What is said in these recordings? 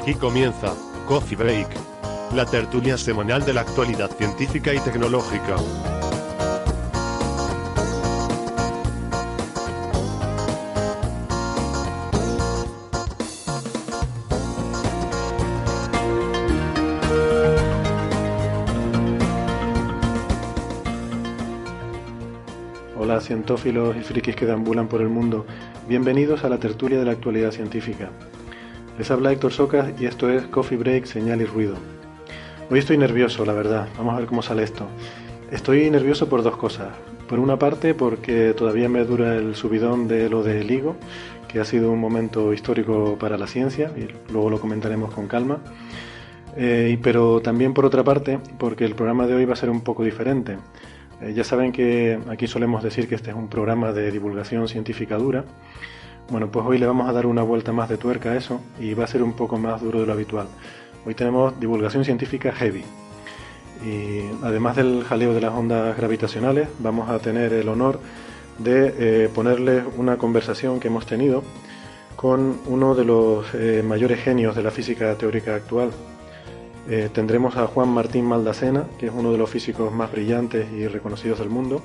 Aquí comienza Coffee Break, la tertulia semanal de la actualidad científica y tecnológica. Cientófilos y frikis que deambulan por el mundo, bienvenidos a la tertulia de la actualidad científica. Les habla Héctor Socas y esto es Coffee Break, Señal y Ruido. Hoy estoy nervioso, la verdad, vamos a ver cómo sale esto. Estoy nervioso por dos cosas. Por una parte porque todavía me dura el subidón de lo de LIGO, que ha sido un momento histórico para la ciencia y luego lo comentaremos con calma. Eh, pero también por otra parte porque el programa de hoy va a ser un poco diferente. Eh, ya saben que aquí solemos decir que este es un programa de divulgación científica dura. Bueno, pues hoy le vamos a dar una vuelta más de tuerca a eso y va a ser un poco más duro de lo habitual. Hoy tenemos divulgación científica heavy. Y además del jaleo de las ondas gravitacionales, vamos a tener el honor de eh, ponerles una conversación que hemos tenido con uno de los eh, mayores genios de la física teórica actual. Eh, tendremos a Juan Martín Maldacena, que es uno de los físicos más brillantes y reconocidos del mundo,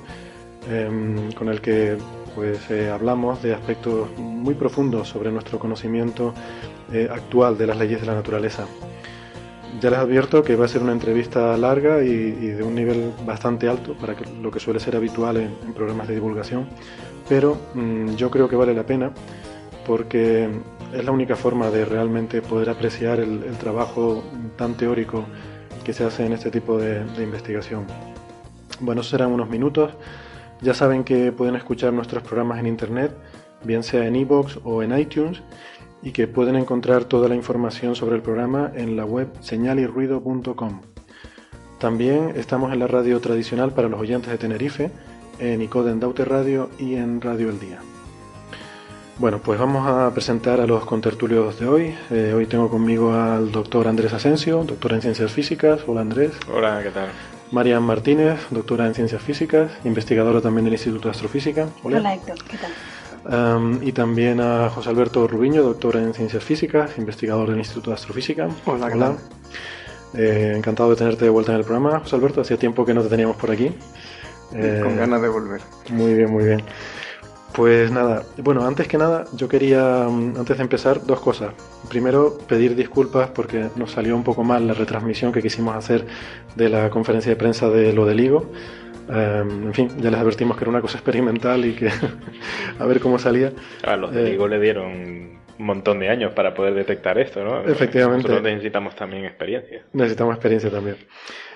em, con el que pues eh, hablamos de aspectos muy profundos sobre nuestro conocimiento eh, actual de las leyes de la naturaleza. Ya les advierto que va a ser una entrevista larga y, de un nivel bastante alto para lo que suele ser habitual en, programas de divulgación, pero mmm, yo creo que vale la pena porque es la única forma de realmente poder apreciar el, trabajo tan teórico que se hace en este tipo de, investigación. Bueno, serán unos minutos. Ya saben que pueden escuchar nuestros programas en internet, bien sea en iVoox o en iTunes, y que pueden encontrar toda la información sobre el programa en la web señalirruido.com. También estamos en la radio tradicional para los oyentes de Tenerife, en Icoden Daute Radio y en Radio El Día. Bueno, pues vamos a presentar a los contertulios de hoy. Eh, hoy tengo conmigo al doctor Andrés Asensio, doctor en Ciencias Físicas. Hola Andrés. Hola, ¿qué tal? Marian Martínez, doctora en Ciencias Físicas, investigadora también del Instituto de Astrofísica. Hola, Hola Héctor, ¿qué tal? Um, y también a José Alberto Rubiño, doctor en Ciencias Físicas, investigador del Instituto de Astrofísica. Hola, Hola. Eh, encantado de tenerte de vuelta en el programa, José Alberto. Hacía tiempo que no te teníamos por aquí. Eh, Con ganas de volver. Muy bien, muy bien. Pues nada, bueno, antes que nada, yo quería, antes de empezar, dos cosas. Primero, pedir disculpas porque nos salió un poco mal la retransmisión que quisimos hacer de la conferencia de prensa de lo del higo. Um, en fin, ya les advertimos que era una cosa experimental y que a ver cómo salía. A los del higo eh, le dieron un montón de años para poder detectar esto, ¿no? Efectivamente. Nosotros necesitamos también experiencia. Necesitamos experiencia también.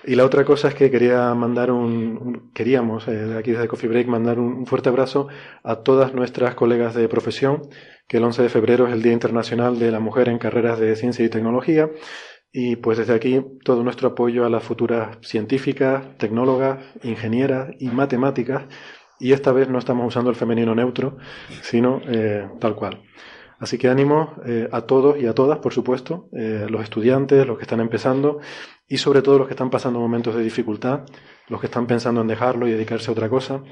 Y la otra cosa es que quería mandar un, queríamos eh, aquí desde Coffee Break mandar un, fuerte abrazo a todas nuestras colegas de profesión, que el 11 de febrero es el Día Internacional de la Mujer en Carreras de Ciencia y Tecnología. Y pues desde aquí todo nuestro apoyo a las futuras científicas, tecnólogas, ingenieras y matemáticas. Y esta vez no estamos usando el femenino neutro, sino eh, tal cual. Así que ánimo eh, a todos y a todas, por supuesto, los estudiantes, los que están empezando y sobre todo los que están pasando momentos de dificultad, los que están pensando en dejarlo y dedicarse a otra cosa.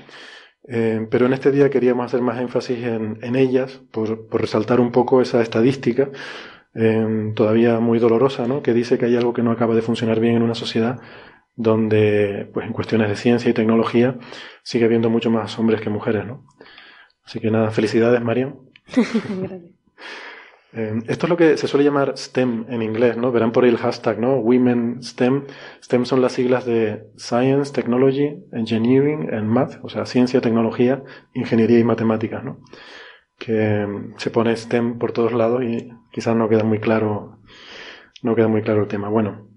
Eh, pero en este día queríamos hacer más énfasis en, en ellas, por, por, resaltar un poco esa estadística eh, todavía muy dolorosa, ¿no? que dice que hay algo que no acaba de funcionar bien en una sociedad donde, pues en cuestiones de ciencia y tecnología, sigue habiendo mucho más hombres que mujeres. ¿no? Así que nada, felicidades, María. Gracias. Eh, esto es lo que se suele llamar STEM en inglés, ¿no? Verán por ahí el hashtag, ¿no? Women STEM. STEM son las siglas de Science, Technology, Engineering and Math, o sea, ciencia, tecnología, ingeniería y matemáticas, ¿no? Que mm, se pone STEM por todos lados y quizás no queda muy claro, no queda muy claro el tema. Bueno,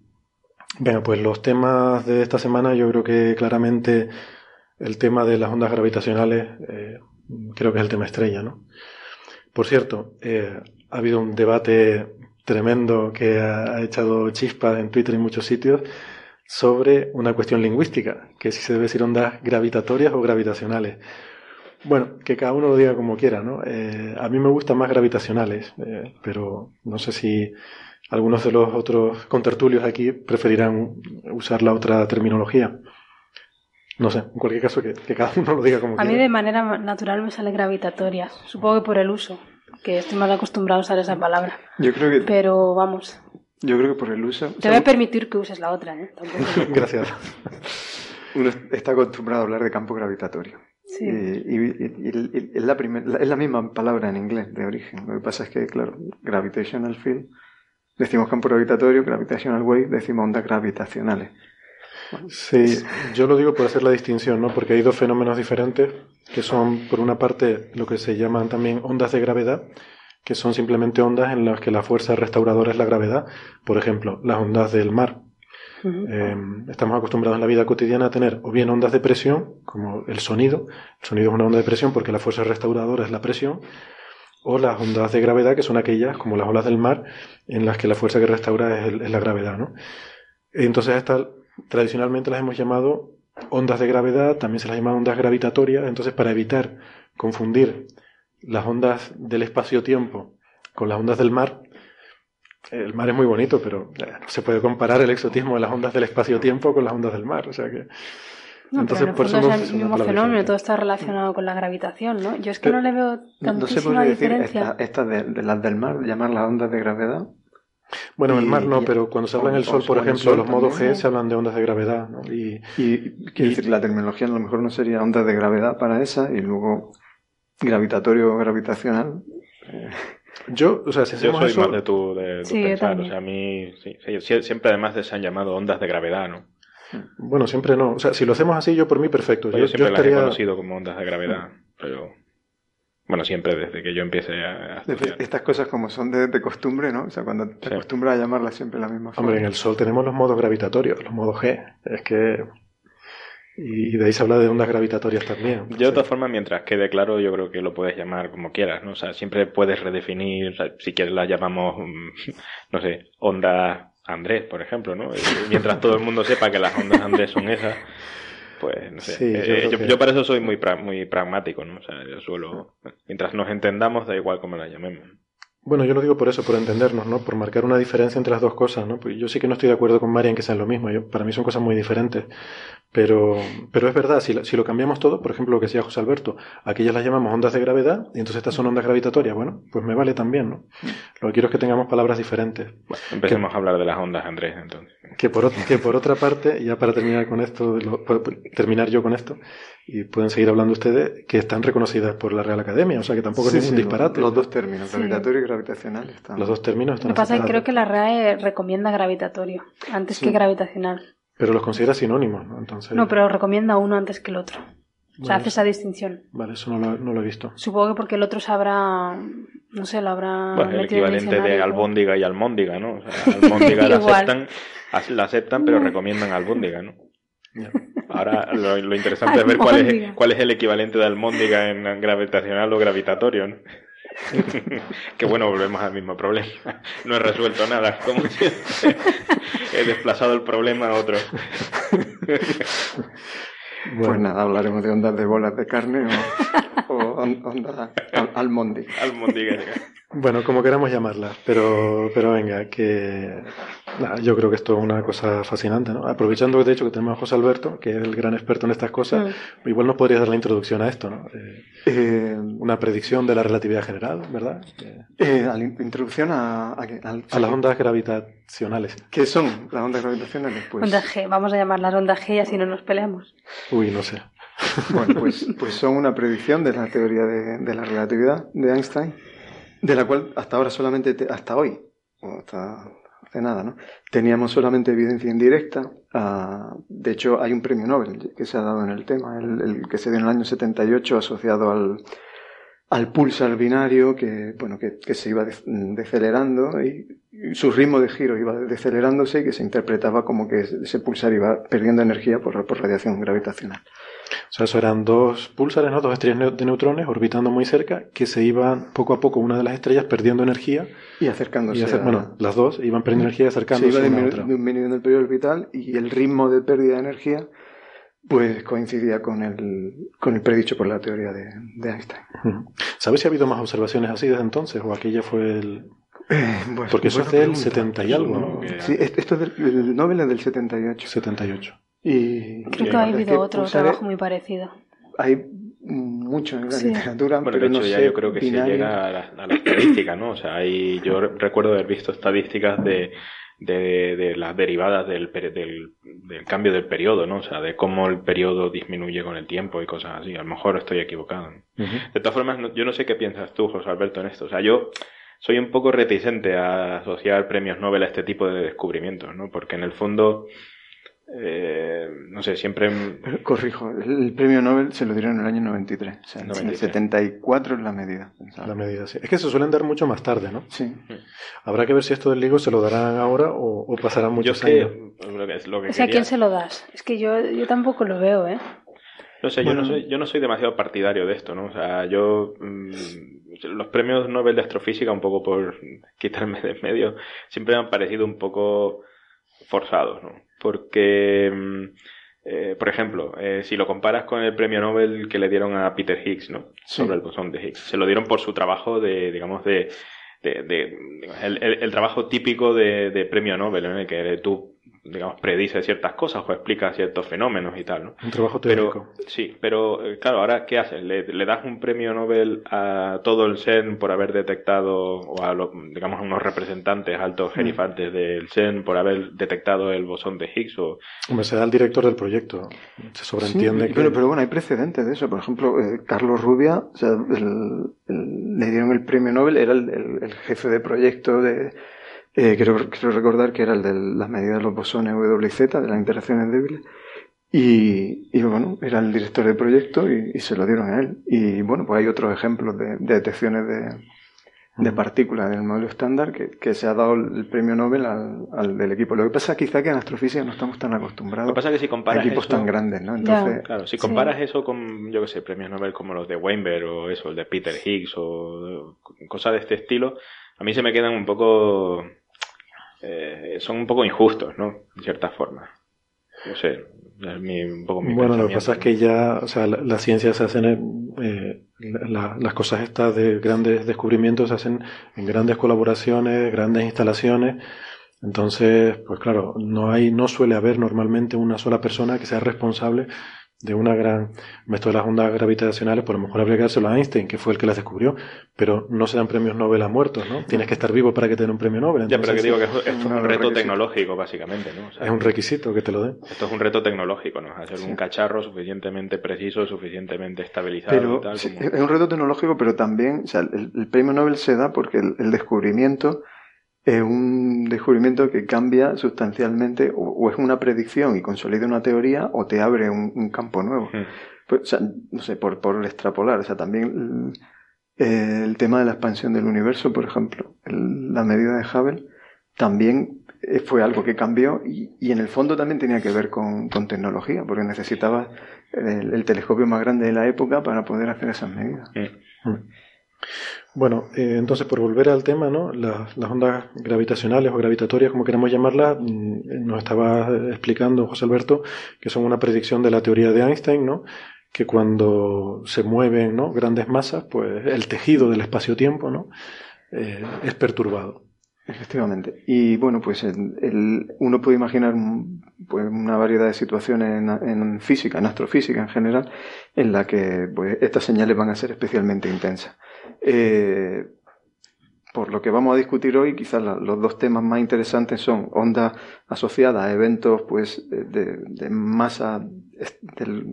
venga, pues los temas de esta semana yo creo que claramente el tema de las ondas gravitacionales eh, creo que es el tema estrella, ¿no? Por cierto, eh, ha habido un debate tremendo que ha, echado chispas en Twitter y en muchos sitios sobre una cuestión lingüística, que si se debe decir ondas gravitatorias o gravitacionales. Bueno, que cada uno lo diga como quiera, ¿no? Eh, a mí me gustan más gravitacionales, eh, pero no sé si algunos de los otros contertulios aquí preferirán usar la otra terminología. No sé, en cualquier caso, que, cada uno lo diga como quiera. A mí de manera natural me sale gravitatoria, supongo que por el uso que estoy más acostumbrado a usar esa palabra. Yo creo que. Pero vamos. Yo creo que por el uso. Te voy a permitir que uses la otra, ¿eh? Gracias. Uno está acostumbrado a hablar de campo gravitatorio. Sí. Y, es, la es la misma palabra en inglés de origen. Lo que pasa es que, claro, gravitational field, decimos campo gravitatorio, gravitational wave, decimos ondas gravitacionales. Sí, yo lo digo por hacer la distinción, ¿no? Porque hay dos fenómenos diferentes, que son, por una parte, lo que se llaman también ondas de gravedad, que son simplemente ondas en las que la fuerza restauradora es la gravedad. Por ejemplo, las ondas del mar. Eh, estamos acostumbrados en la vida cotidiana a tener o bien ondas de presión, como el sonido. El sonido es una onda de presión porque la fuerza restauradora es la presión. O las ondas de gravedad, que son aquellas, como las olas del mar, en las que la fuerza que restaura es, es la gravedad, ¿no? Entonces, esta tradicionalmente las hemos llamado ondas de gravedad, también se las llama ondas gravitatorias, entonces para evitar confundir las ondas del espacio-tiempo con las ondas del mar, el mar es muy bonito, pero eh, no se puede comparar el exotismo de las ondas del espacio-tiempo con las ondas del mar, o sea que... entonces, por eso es el mismo fenómeno, todo está relacionado con la gravitación, ¿no? Yo es que no le veo tantísima no, se puede decir esta, de, las del mar, llamar las ondas de gravedad. Bueno, en el mar no, pero cuando se habla en el sol, por ejemplo, los modos G se hablan de ondas de gravedad. ¿no? Y, y, decir, la terminología a lo mejor no sería ondas de gravedad para esa y luego gravitatorio o gravitacional. Yo, o sea, si Yo soy más de tu, de, pensar. O sea, a mí sí, siempre además se han llamado ondas de gravedad, ¿no? Bueno, siempre no. O sea, si lo hacemos así, yo por mí perfecto. Pues yo, siempre las he conocido como ondas de gravedad, pero bueno, siempre desde que yo empiece a Estas cosas como son de, costumbre, ¿no? O sea, cuando te acostumbras a llamarlas siempre la misma forma. Hombre, en el Sol tenemos los modos gravitatorios, los modos G. Es que... Y de ahí se habla de ondas gravitatorias también. Yo de todas formas, mientras quede claro, yo creo que lo puedes llamar como quieras, ¿no? O sea, siempre puedes redefinir, si quieres las llamamos, mm, no sé, ondas Andrés, por ejemplo, ¿no? Mientras todo el mundo sepa que las ondas Andrés son esas, pues no sé. Eh, yo, yo, para eso soy muy, muy pragmático, ¿no? O sea, yo suelo, mientras nos entendamos, da igual cómo la llamemos. Bueno, yo lo digo por eso, por entendernos, ¿no? Por marcar una diferencia entre las dos cosas, ¿no? Pues yo sí que no estoy de acuerdo con María en que sean lo mismo. Yo, para mí son cosas muy diferentes. Pero, pero es verdad, si, si lo cambiamos todo, por ejemplo, lo que decía José Alberto, aquellas las llamamos ondas de gravedad y entonces estas son ondas gravitatorias. Bueno, pues me vale también, ¿no? Lo que quiero es que tengamos palabras diferentes. Bueno, empecemos a hablar de las ondas, Andrés, entonces. Que por, que por otra parte, ya para terminar con esto, terminar yo con esto, y pueden seguir hablando ustedes, que están reconocidas por la Real Academia, o sea que tampoco es ningún disparate. Los, dos términos, gravitatorio y gravitacional. Están. Los dos términos están Lo que pasa es que creo que la RAE recomienda gravitatorio antes que gravitacional. Pero los considera sinónimos, ¿no? Entonces... No, pero recomienda uno antes que el otro. o sea, hace esa distinción. Vale, eso no lo, he visto. Supongo que porque el otro sabrá, no sé, lo habrá. Pues el equivalente de albóndiga y almóndiga, ¿no? O sea, albóndiga la aceptan, la aceptan, pero recomiendan albóndiga, ¿no? Ahora lo, interesante es ver cuál es, cuál es el equivalente de almóndiga en gravitacional o gravitatorio. ¿no? Que bueno, volvemos al mismo problema. No he resuelto nada, como he desplazado el problema a otro. Pues nada, hablaremos de ondas de bolas de carne o, o ondas almóndiga. Bueno, como queramos llamarla, pero, pero venga, que yo creo que esto es una cosa fascinante, ¿no? Aprovechando de hecho que tenemos a José Alberto, que es el gran experto en estas cosas, mm. igual nos podría dar la introducción a esto, ¿no? Eh, eh, una predicción de la relatividad general, ¿verdad? Eh, la introducción a, a, las ondas gravitacionales. ¿Qué son las ondas gravitacionales? Pues... Ondas G, vamos a llamarlas ondas G y así no nos peleamos. Uy, no sé. Bueno, pues, pues son una predicción de la teoría de, de la relatividad de Einstein De la cual hasta ahora solamente, hasta hoy, o hasta hace nada, ¿no? Teníamos solamente evidencia indirecta. Ah, de hecho, hay un premio Nobel que se ha dado en el tema, el, que se dio en el año 78 asociado al, al pulsar binario que, bueno, que, que se iba decelerando y, su ritmo de giro iba decelerándose y que se interpretaba como que ese pulsar iba perdiendo energía por, por radiación gravitacional. O sea, eso eran dos pulsares, ¿no? dos estrellas de neutrones orbitando muy cerca que se iban poco a poco una de las estrellas perdiendo energía. Y acercándose. Y Bueno, las dos iban perdiendo energía y acercándose. Se iba disminuyendo el periodo orbital y el ritmo de pérdida de energía pues coincidía con el, con el predicho por la teoría de, Einstein. ¿Sabes si ha habido más observaciones así desde entonces o aquella fue el, eh, Porque eso es del 70 y algo, ¿no? Sí, esto es del el Nobel es del 78. 78. Y, Creo que ha habido otro trabajo muy parecido. Hay mucho en la literatura, pero de hecho ya yo creo que se llega a la, estadística, ¿no? O sea, hay, yo recuerdo haber visto estadísticas de, de, de las derivadas del, del, del, cambio del periodo, ¿no? O sea, de cómo el periodo disminuye con el tiempo y cosas así. A lo mejor estoy equivocado. De todas formas, yo no sé qué piensas tú, José Alberto, en esto. O sea, yo soy un poco reticente a asociar premios Nobel a este tipo de descubrimientos, ¿no? Porque en el fondo eh, no sé, siempre... Corrijo, el premio Nobel se lo dieron en el año 93. O sea, En el 74 es la medida. La medida, sí. Es que se suelen dar mucho más tarde, ¿no? Sí. Habrá que ver si esto del LIGO se lo darán ahora o, o pasarán muchos años. o sea, ¿a quién se lo das? Es que yo, yo tampoco lo veo, ¿eh? No sé, yo, no soy, yo no soy demasiado partidario de esto, ¿no? O sea, yo... Mm, los premios Nobel de Astrofísica, un poco por quitarme de medio, siempre me han parecido un poco forzados, ¿no? Porque, mm, eh, por ejemplo, eh, si lo comparas con el premio Nobel que le dieron a Peter Higgs, ¿no? Sobre el bosón de Higgs. Se lo dieron por su trabajo de, digamos, de, de, el, trabajo típico de, premio Nobel, en el que tú digamos, predice ciertas cosas o explica ciertos fenómenos y tal, ¿no? Un trabajo teórico. sí, pero eh, claro, ahora, ¿qué haces? ¿Le, das un premio Nobel a todo el CERN por haber detectado, o a, digamos, a unos representantes altos mm. gerifantes del CERN por haber detectado el bosón de Higgs? O... Hombre, se da al director del proyecto. Se sobreentiende que... Pero, pero bueno, hay precedentes de eso. Por ejemplo, eh, Carlos Rubia, o sea, le dieron el premio Nobel, era el jefe de proyecto de eh, quiero, recordar que era el de las medidas de los bosones W y Z, de las interacciones débiles. Y, y, bueno, era el director del proyecto y, se lo dieron a él. Y bueno, pues hay otros ejemplos de, detecciones de, de partículas en el modelo estándar que, que, se ha dado el premio Nobel al, al, del equipo. Lo que pasa es quizá que en astrofísica no estamos tan acostumbrados Lo que pasa que si comparas a equipos tan grandes, ¿no? Entonces, claro, si comparas eso con, yo que sé, premios Nobel como los de Weinberg o eso, el de Peter Higgs o cosas de este estilo, a mí se me quedan un poco eh, son un poco injustos, ¿no? De cierta forma. No sé, es un poco mi Bueno, lo que pasa es que ya, o sea, la, ciencia se hacen, eh, las cosas estas de grandes descubrimientos se hacen en grandes colaboraciones, grandes instalaciones. Entonces, pues claro, no hay, no suele haber normalmente una sola persona que sea responsable de una gran esto de las ondas gravitacionales, por lo mejor habría que dárselo a Einstein, que fue el que las descubrió, pero no se dan premios Nobel a muertos, ¿no? Tienes que estar vivo para que te den un premio Nobel. ya, pero que digo que es, un reto tecnológico, básicamente, ¿no? es un requisito que te lo den. Esto es un reto tecnológico, ¿no? Hacer un cacharro suficientemente preciso, suficientemente estabilizado y tal. Es un reto tecnológico, pero también, o sea, el, premio Nobel se da porque el descubrimiento es un descubrimiento que cambia sustancialmente o, es una predicción y consolida una teoría o te abre un, campo nuevo. Hmm. Pues, o sea, no sé, por, por extrapolar, o sea, también el, tema de la expansión del universo, por ejemplo, la medida de Hubble, también eh, fue algo que cambió y, y, en el fondo también tenía que ver con, con tecnología, porque necesitaba el, telescopio más grande de la época para poder hacer esas medidas. Hmm. Hmm. Bueno, eh, entonces por volver al tema, ¿no? Las, ondas gravitacionales o gravitatorias, como queramos llamarlas, mm, nos estaba explicando José Alberto que son una predicción de la teoría de Einstein, ¿no? Que cuando se mueven ¿no? grandes masas, pues el tejido del espacio-tiempo, ¿no? Eh, es perturbado. Efectivamente. Y bueno, pues el, uno puede imaginar pues, una variedad de situaciones en, física, en astrofísica en general, en la que pues, estas señales van a ser especialmente intensas. Eh, por lo que vamos a discutir hoy, quizás los dos temas más interesantes son ondas asociadas a eventos pues, de, masa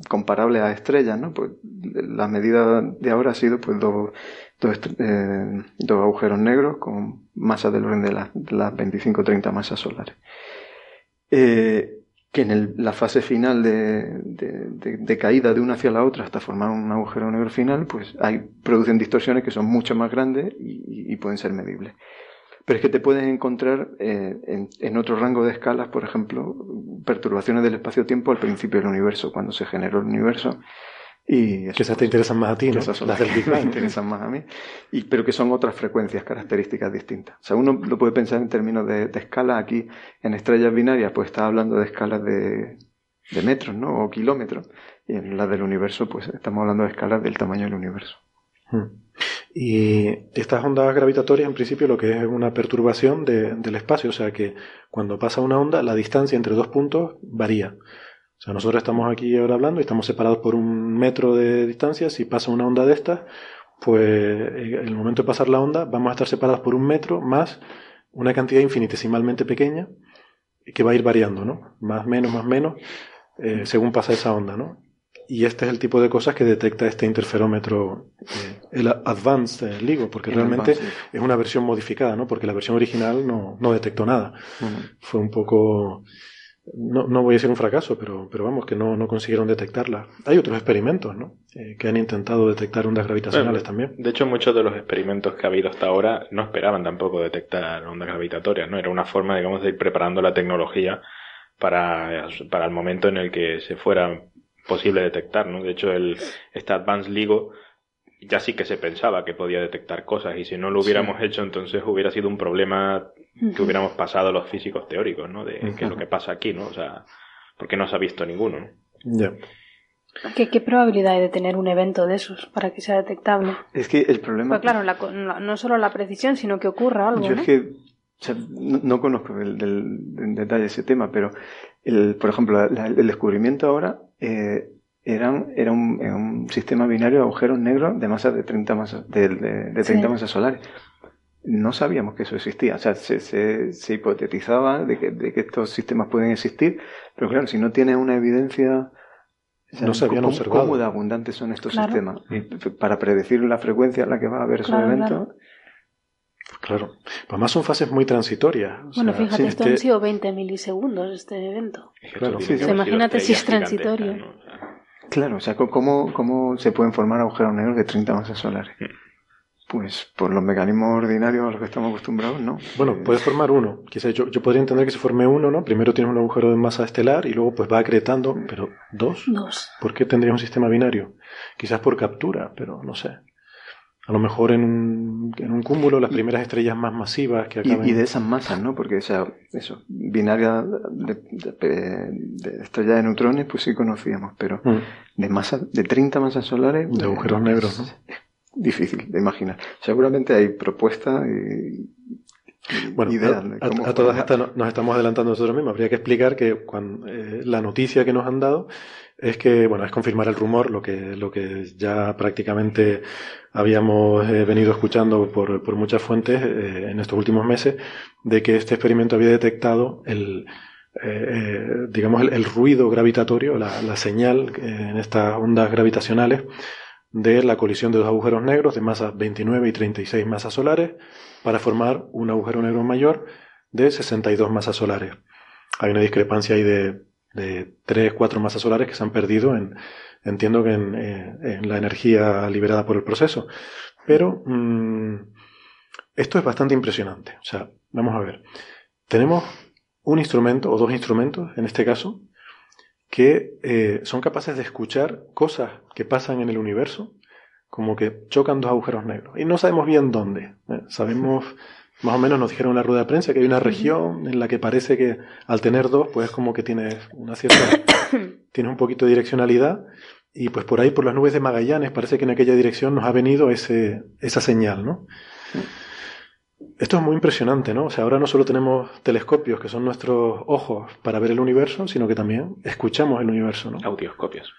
comparable a estrellas. ¿no? Pues, la medida de ahora ha sido pues, dos, eh, dos, agujeros negros con masa del orden de, las 25-30 masas solares. Eh, que en la fase final de, caída de una hacia la otra hasta formar un agujero negro final, pues hay, producen distorsiones que son mucho más grandes y, pueden ser medibles. Pero es que te puedes encontrar eh, en, en, otro rango de escalas, por ejemplo, perturbaciones del espacio-tiempo al principio del universo, cuando se generó el universo, y esas te interesan más a ti, ¿no? Esas son las del Big Bang. interesan más a mí. Y, pero que son otras frecuencias, características distintas. O sea, uno lo puede pensar en términos de, escala. Aquí, en estrellas binarias, pues está hablando de escalas de, de metros, ¿no? O kilómetros. Y en las del universo, pues estamos hablando de escalas del tamaño del universo. Hmm. Y estas ondas gravitatorias, en principio, lo que es una perturbación del espacio. O sea, que cuando pasa una onda, la distancia entre dos puntos varía. O sea, nosotros estamos aquí ahora hablando y estamos separados por un metro de distancia. Si pasa una onda de estas, pues en el momento de pasar la onda vamos a estar separados por un metro más una cantidad infinitesimalmente pequeña que va a ir variando, ¿no? Más, menos, más, menos, eh, según pasa esa onda, ¿no? Y este es el tipo de cosas que detecta este interferómetro, eh, el Advanced LIGO, porque realmente es una versión modificada, ¿no? Porque la versión original no, no detectó nada. Fue un poco no, no, voy a decir un fracaso, pero, pero vamos, que no, no consiguieron detectarla. Hay otros experimentos, ¿no? Eh, que han intentado detectar ondas gravitacionales también. De hecho, muchos de los experimentos que ha habido hasta ahora no esperaban tampoco detectar ondas gravitatorias, ¿no? Era una forma, digamos, de ir preparando la tecnología para, para el momento en el que se fuera posible detectar, ¿no? De hecho, el, este Advanced LIGO ya sí que se pensaba que podía detectar cosas y si no lo hubiéramos hecho entonces hubiera sido un problema que hubiéramos pasado los físicos teóricos, ¿no? De qué es lo que pasa aquí, ¿no? O sea, porque no se ha visto ninguno, ¿no? Ya. ¿Qué, probabilidad hay de tener un evento de esos para que sea detectable? Es que el problema... Pues claro, no solo la precisión, sino que ocurra algo, Yo es que no, conozco el, en detalle ese tema, pero, el, por ejemplo, el descubrimiento ahora eh, eran, era, un, un, sistema binario de agujeros negros de masa de 30 masas, de, de, 30 masas solares. No sabíamos que eso existía. O sea, se, se, se hipotetizaba de que, de que, estos sistemas pueden existir, pero claro, si no tienes una evidencia. no se habían observado. ¿Cómo de abundantes son estos sistemas? Para predecir la frecuencia a la que va a haber esos eventos. Claro. Además son fases muy transitorias. bueno, fíjate, esto han sido 20 milisegundos este evento. Claro, sí, imagínate si es transitorio. Claro, o sea, ¿cómo, cómo se pueden formar agujeros negros de 30 masas solares? Hmm. Pues por los mecanismos ordinarios a los que estamos acostumbrados, ¿no? Bueno, eh, puedes formar uno. Quizás yo, yo podría entender que se forme uno, ¿no? Primero tienes un agujero de masa estelar y luego pues va acretando, pero ¿dos? Dos. ¿Por qué tendría un sistema binario? Quizás por captura, pero no sé a lo mejor en un, en un cúmulo las primeras estrellas más masivas que acaban... Y, de esas masas, ¿no? Porque, o sea, eso, binaria de, de, estrellas de neutrones, pues sí conocíamos, pero mm. de masa, de 30 masas solares... De agujeros negros, ¿no? Difícil de imaginar. Seguramente hay propuestas y, bueno, ideas a, todas estas nos estamos adelantando nosotros mismos. Habría que explicar que cuando, eh, la noticia que nos han dado es que, bueno, es confirmar el rumor, lo que, lo que ya prácticamente habíamos eh, venido escuchando por, por muchas fuentes eh, en estos últimos meses, de que este experimento había detectado el, eh, digamos, el, ruido gravitatorio, la, la señal en estas ondas gravitacionales de la colisión de dos agujeros negros de masas 29 y 36 masas solares para formar un agujero negro mayor de 62 masas solares. Hay una discrepancia ahí de de 3, 4 masas solares que se han perdido en, entiendo que eh, en, la energía liberada por el proceso. Pero mm, esto es bastante impresionante. O sea, vamos a ver. Tenemos un instrumento o dos instrumentos, en este caso, que eh, son capaces de escuchar cosas que pasan en el universo, como que chocan dos agujeros negros. Y no sabemos bien dónde. ¿eh? Sabemos más o menos nos dijeron en la rueda de prensa que hay una región en la que parece que al tener dos, pues como que tienes una cierta, tienes un poquito de direccionalidad y pues por ahí, por las nubes de Magallanes, parece que en aquella dirección nos ha venido ese, esa señal, ¿no? Esto es muy impresionante, ¿no? O sea, ahora no solo tenemos telescopios, que son nuestros ojos para ver el universo, sino que también escuchamos el universo, ¿no? Audioscopios.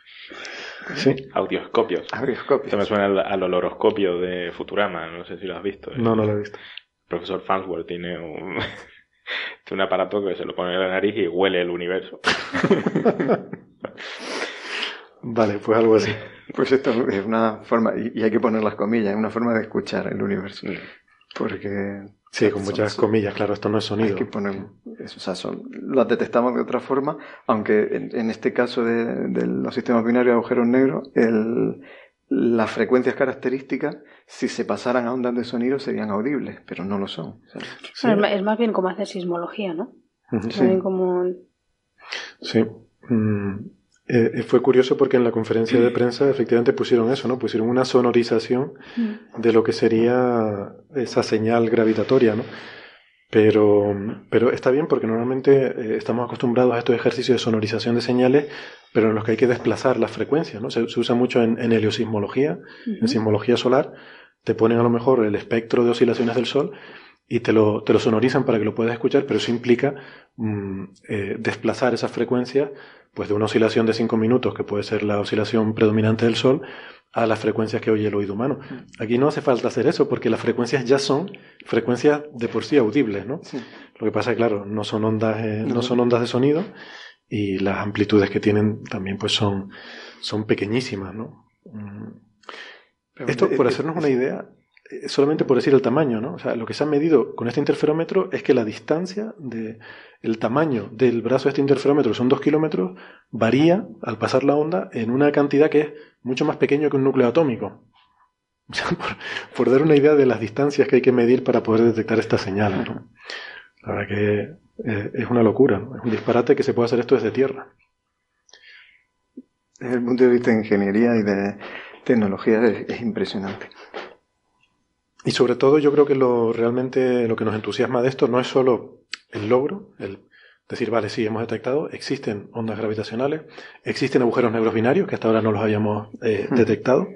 Sí. Audioscopios. Audioscopios. Esto me suena al, al, oloroscopio de Futurama, no sé si lo has visto. No, no lo he visto. Profesor Farnsworth tiene un, un aparato que se lo pone en la nariz y huele el universo. vale, pues algo así. Pues esto es una forma, y hay que poner las comillas, es una forma de escuchar el universo. Porque. Sí, con muchas comillas, claro, esto no es sonido. Hay que poner, o sea, son, las detectamos de otra forma, aunque en, este caso de, de, los sistemas binarios de agujeros negros, el, las frecuencias características, si se pasaran a ondas de sonido, serían audibles, pero no lo son. es más bien como hacer sismología, ¿no? Sí. Como... sí. Mm, eh, eh, fue curioso porque en la conferencia de prensa efectivamente pusieron eso, ¿no? Pusieron una sonorización mm. de lo que sería esa señal gravitatoria, ¿no? Pero, pero está bien porque normalmente eh, estamos acostumbrados a estos ejercicios de sonorización de señales, pero en los que hay que desplazar las frecuencias. ¿no? Se, usa mucho en, en heliosismología, en sismología solar. Te ponen a lo mejor el espectro de oscilaciones del Sol y te lo, te lo sonorizan para que lo puedas escuchar, pero eso implica mm, eh, desplazar esas frecuencias pues de una oscilación de 5 minutos, que puede ser la oscilación predominante del Sol, a las frecuencias que oye el oído humano. Aquí no hace falta hacer eso porque las frecuencias ya son frecuencias de por sí audibles, ¿no? Lo que pasa es claro, no son ondas, eh, no son ondas de sonido y las amplitudes que tienen también pues son, son pequeñísimas, ¿no? Mm. Esto, por hacernos una idea, eh, solamente por decir el tamaño, ¿no? O sea, lo que se ha medido con este interferómetro es que la distancia de el tamaño del brazo de este interferómetro, son dos kilómetros, varía al pasar la onda en una cantidad que es mucho más pequeño que un núcleo atómico. Por, dar una idea de las distancias que hay que medir para poder detectar esta señal. ¿no? La verdad que eh, es una locura, es un disparate que se puede hacer esto desde tierra. Desde el punto de vista de ingeniería y de tecnología es, impresionante. Y sobre todo yo creo que lo realmente lo que nos entusiasma de esto no es solo el logro, el decir, vale, sí, hemos detectado, existen ondas gravitacionales, existen agujeros negros binarios, que hasta ahora no los habíamos eh, hmm. detectado,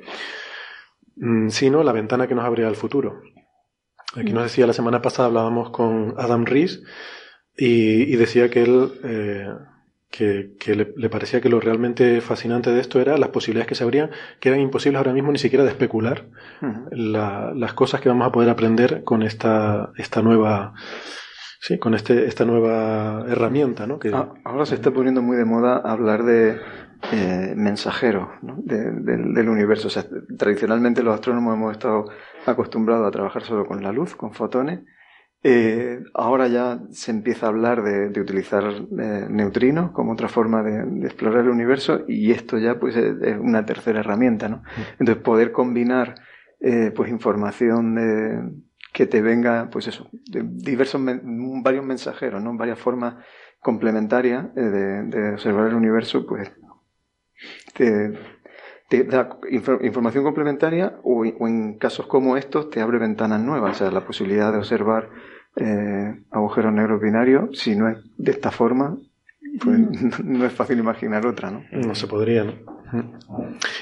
mm, sino la ventana que nos abre al futuro. Aquí nos decía, la semana pasada hablábamos con Adam Rees y, decía que él, eh, que, le, parecía que lo realmente fascinante de esto era las posibilidades que se abrían, que eran imposibles ahora mismo ni siquiera de especular hmm. las cosas que vamos a poder aprender con esta, esta nueva Sí, con este, esta nueva herramienta, ¿no? Que, ah, Ahora se está poniendo muy de moda hablar de eh, mensajeros ¿no? del universo. O sea, tradicionalmente los astrónomos hemos estado acostumbrados a trabajar solo con la luz, con fotones. Eh, ahora ya se empieza a hablar de, utilizar eh, neutrinos como otra forma de, explorar el universo y esto ya pues es, una tercera herramienta, ¿no? Entonces poder combinar pues información de que te venga, pues eso, de diversos, varios mensajeros, ¿no? Varias formas complementarias eh, de, observar el universo, pues te, da información complementaria o, en casos como estos te abre ventanas nuevas, o sea, la posibilidad de observar eh, agujeros negros binarios, si no es de esta forma, pues no es fácil imaginar otra, ¿no? No se podría, ¿no?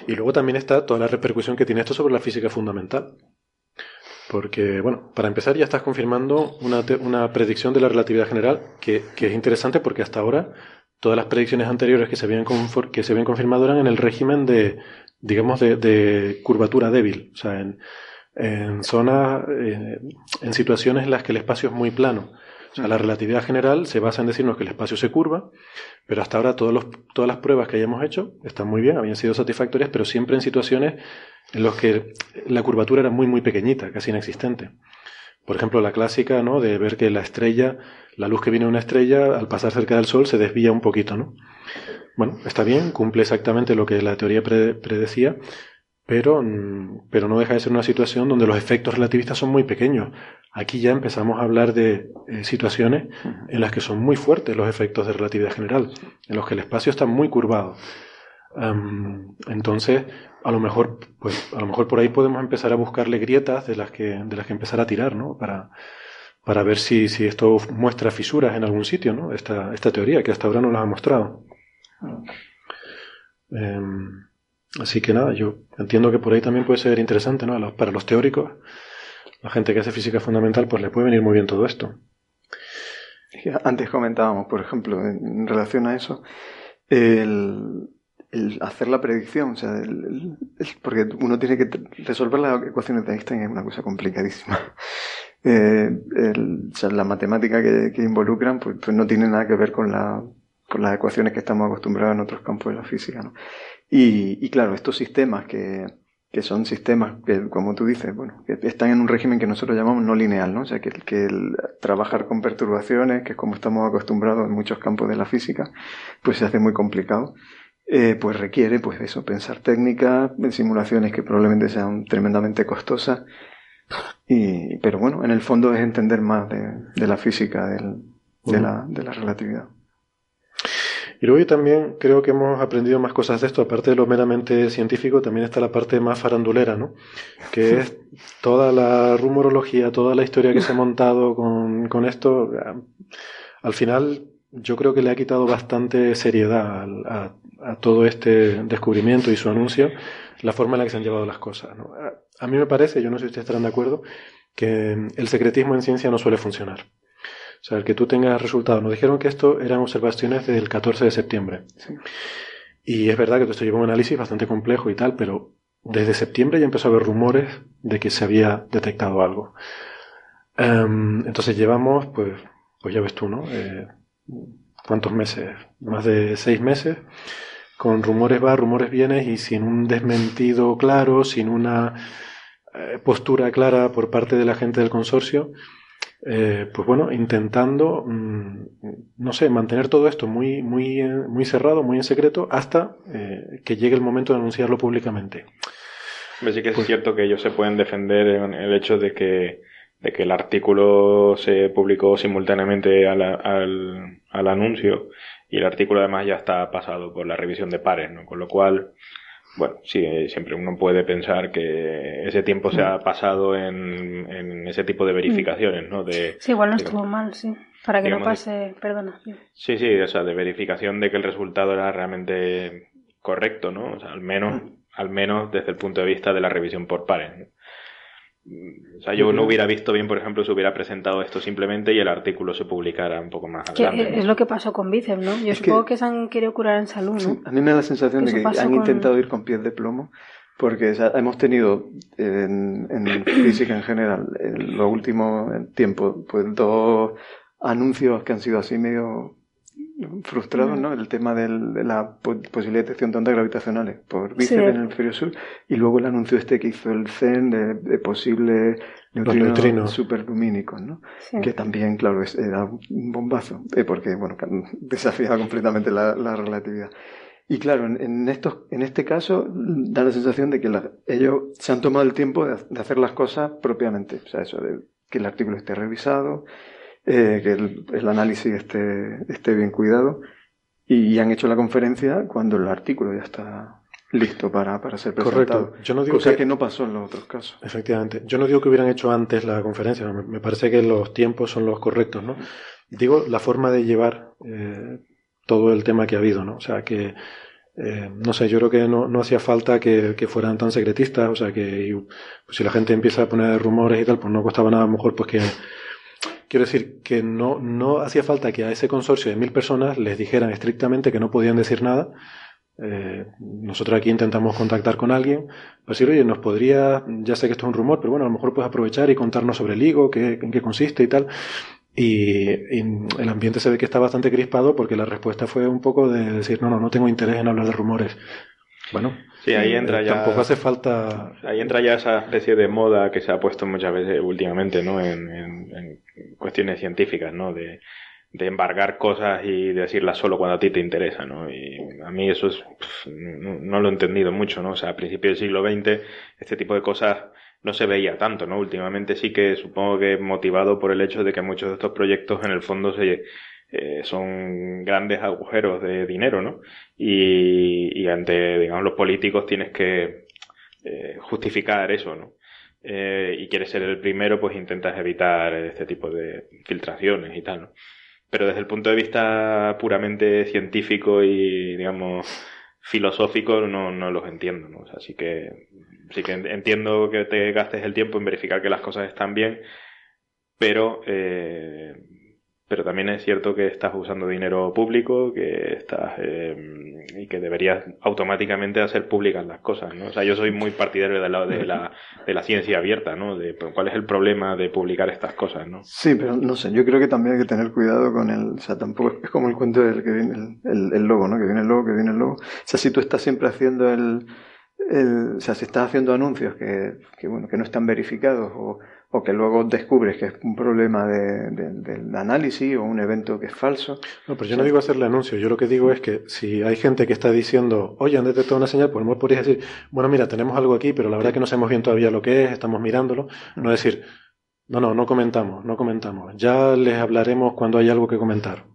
Y luego también está toda la repercusión que tiene esto sobre la física fundamental. Porque, bueno, para empezar ya estás confirmando una, una predicción de la relatividad general que, que, es interesante porque hasta ahora todas las predicciones anteriores que se habían, que se habían confirmado eran en el régimen de, digamos, de, de curvatura débil. O sea, en, en zonas, eh, en situaciones en las que el espacio es muy plano. O sea, la relatividad general se basa en decirnos que el espacio se curva, pero hasta ahora todos los, todas las pruebas que hayamos hecho están muy bien, habían sido satisfactorias, pero siempre en situaciones en las que la curvatura era muy, muy pequeñita, casi inexistente. Por ejemplo, la clásica, ¿no? De ver que la estrella, la luz que viene de una estrella, al pasar cerca del Sol, se desvía un poquito, ¿no? Bueno, está bien, cumple exactamente lo que la teoría predecía, pero, pero no deja de ser una situación donde los efectos relativistas son muy pequeños. Aquí ya empezamos a hablar de eh, situaciones en las que son muy fuertes los efectos de relatividad general, en los que el espacio está muy curvado. entonces, a lo mejor, pues, a lo mejor por ahí podemos empezar a buscarle grietas de las que, de las que empezar a tirar, ¿no? Para, para ver si, si esto muestra fisuras en algún sitio, ¿no? Esta, esta teoría que hasta ahora no las ha mostrado. Em, Así que nada, yo entiendo que por ahí también puede ser interesante, ¿no? Para los teóricos, la gente que hace física fundamental, pues le puede venir muy bien todo esto. Antes comentábamos, por ejemplo, en relación a eso, el, hacer la predicción, o sea, porque uno tiene que resolver las ecuaciones de Einstein es una cosa complicadísima. eh, la matemática que, involucran pues, pues, no tiene nada que ver con, la, con las ecuaciones que estamos acostumbrados en otros campos de la física. ¿no? Y, y, claro, estos sistemas que, que son sistemas que, como tú dices, bueno, que están en un régimen que nosotros llamamos no lineal, ¿no? O sea, que, que el trabajar con perturbaciones, que es como estamos acostumbrados en muchos campos de la física, pues se hace muy complicado. Eh, pues requiere, pues eso, pensar técnicas, simulaciones que probablemente sean tremendamente costosas y, pero bueno, en el fondo es entender más de, la física, de, la, de la relatividad. Y luego también creo que hemos aprendido más cosas de esto, aparte de lo meramente científico, también está la parte más farandulera, ¿no? Que es toda la rumorología, toda la historia que se ha montado con, con esto. Al final, yo creo que le ha quitado bastante seriedad a, a, todo este descubrimiento y su anuncio, la forma en la que se han llevado las cosas. ¿no? A mí me parece, yo no sé si ustedes estarán de acuerdo, que el secretismo en ciencia no suele funcionar. O sea, el que tú tengas resultados. Nos dijeron que esto eran observaciones del 14 de septiembre. Y es verdad que esto llevó un análisis bastante complejo y tal, pero desde septiembre ya empezó a haber rumores de que se había detectado algo. Em, entonces llevamos, pues, pues ya ves tú, ¿no? Eh, ¿Cuántos meses? Más de seis meses con rumores va, rumores vienes y sin un desmentido claro, sin una eh, postura clara por parte de la gente del consorcio, eh, pues bueno, intentando, mm, no sé, mantener todo esto muy, muy, muy cerrado, muy en secreto, hasta eh, que llegue el momento de anunciarlo públicamente. Sí que es pues cierto que ellos se pueden defender en el hecho de que, de que el artículo se publicó simultáneamente al, al, al anuncio y el artículo además ya está pasado por la revisión de pares, ¿no? Con lo cual, bueno, sí, eh, siempre uno puede pensar que ese tiempo se ha mm. pasado en, en ese tipo de verificaciones, ¿no? De, sí, igual no estuvo mal, sí. Para que no pase, perdona. Sí, sí, o sea, de verificación de que el resultado era realmente correcto, ¿no? O sea, al menos, mm. al menos desde el punto de vista de la revisión por pares. ¿no? O sea, yo no hubiera visto bien, por ejemplo, si hubiera presentado esto simplemente y el artículo se publicara un poco más adelante. Es lo que pasó con Bicep, ¿no? Yo supongo que... se han querido curar en salud, ¿no? a mí me da la sensación de que han intentado ir con pies de plomo, porque hemos tenido en, en, física en general, en los últimos tiempos, pues dos anuncios que han sido así medio frustrado, ¿no? El tema de la posibilidad de detección de ondas gravitacionales por bíceps en el hemisferio sur y luego el anuncio este que hizo el CEN de, de posibles neutrinos, superlumínicos, ¿no? Que también, claro, era un bombazo, eh, porque, bueno, desafiaba completamente la, relatividad. Y claro, en, estos, en este caso da la sensación de que ellos se han tomado el tiempo de, de hacer las cosas propiamente. O sea, eso de que el artículo esté revisado, eh, que el, análisis esté, esté bien cuidado y, han hecho la conferencia cuando el artículo ya está listo para, para ser presentado. Correcto. Yo no digo Cosa que, no pasó en los otros casos. Efectivamente. Yo no digo que hubieran hecho antes la conferencia, me, parece que los tiempos son los correctos, ¿no? Digo la forma de llevar eh, todo el tema que ha habido, ¿no? O sea, que eh, no sé, yo creo que no, no hacía falta que, que, fueran tan secretistas, o sea, que pues, si la gente empieza a poner rumores y tal, pues no costaba nada a lo mejor pues que Quiero decir que no, no hacía falta que a ese consorcio de mil personas les dijeran estrictamente que no podían decir nada. Eh, nosotros aquí intentamos contactar con alguien, para decir, oye, nos podría, ya sé que esto es un rumor, pero bueno, a lo mejor puedes aprovechar y contarnos sobre el higo, qué, en qué consiste y tal. Y, el ambiente se ve que está bastante crispado porque la respuesta fue un poco de decir, no, no, no tengo interés en hablar de rumores. Bueno, sí, ahí entra ya. Tampoco hace falta. Ahí entra ya esa especie de moda que se ha puesto muchas veces últimamente, ¿no? En, en, cuestiones científicas, ¿no? De, de embargar cosas y decirlas solo cuando a ti te interesa, ¿no? Y a mí eso es, no, lo he entendido mucho, ¿no? O sea, a principios del siglo XX este tipo de cosas no se veía tanto, ¿no? Últimamente sí que supongo que motivado por el hecho de que muchos de estos proyectos en el fondo se, eh, son grandes agujeros de dinero, ¿no? Y, y ante, digamos, los políticos tienes que eh, justificar eso, ¿no? eh, y quieres ser el primero, pues intentas evitar este tipo de filtraciones y tal, ¿no? Pero desde el punto de vista puramente científico y, digamos, filosófico, no, no los entiendo, ¿no? así que sí que entiendo que te gastes el tiempo en verificar que las cosas están bien, pero eh, pero también es cierto que estás usando dinero público que estás eh, y que deberías automáticamente hacer públicas las cosas no o sea yo soy muy partidario de la de la, de la ciencia abierta no de pues, cuál es el problema de publicar estas cosas no sí pero no sé yo creo que también hay que tener cuidado con el o sea tampoco es como el cuento del que viene el, el, logo no que viene el logo que viene el logo o sea si tú estás siempre haciendo el, el o sea si estás haciendo anuncios que, que bueno que no están verificados o o que luego descubres que es un problema de, del análisis o un evento que es falso. No, pero yo no digo hacerle anuncio, yo lo que digo es que si hay gente que está diciendo, oye, han detectado una señal, pues podrías decir, bueno, mira, tenemos algo aquí, pero la verdad que no sabemos bien todavía lo que es, estamos mirándolo, no decir, no, no, no comentamos, no comentamos, ya les hablaremos cuando hay algo que comentar.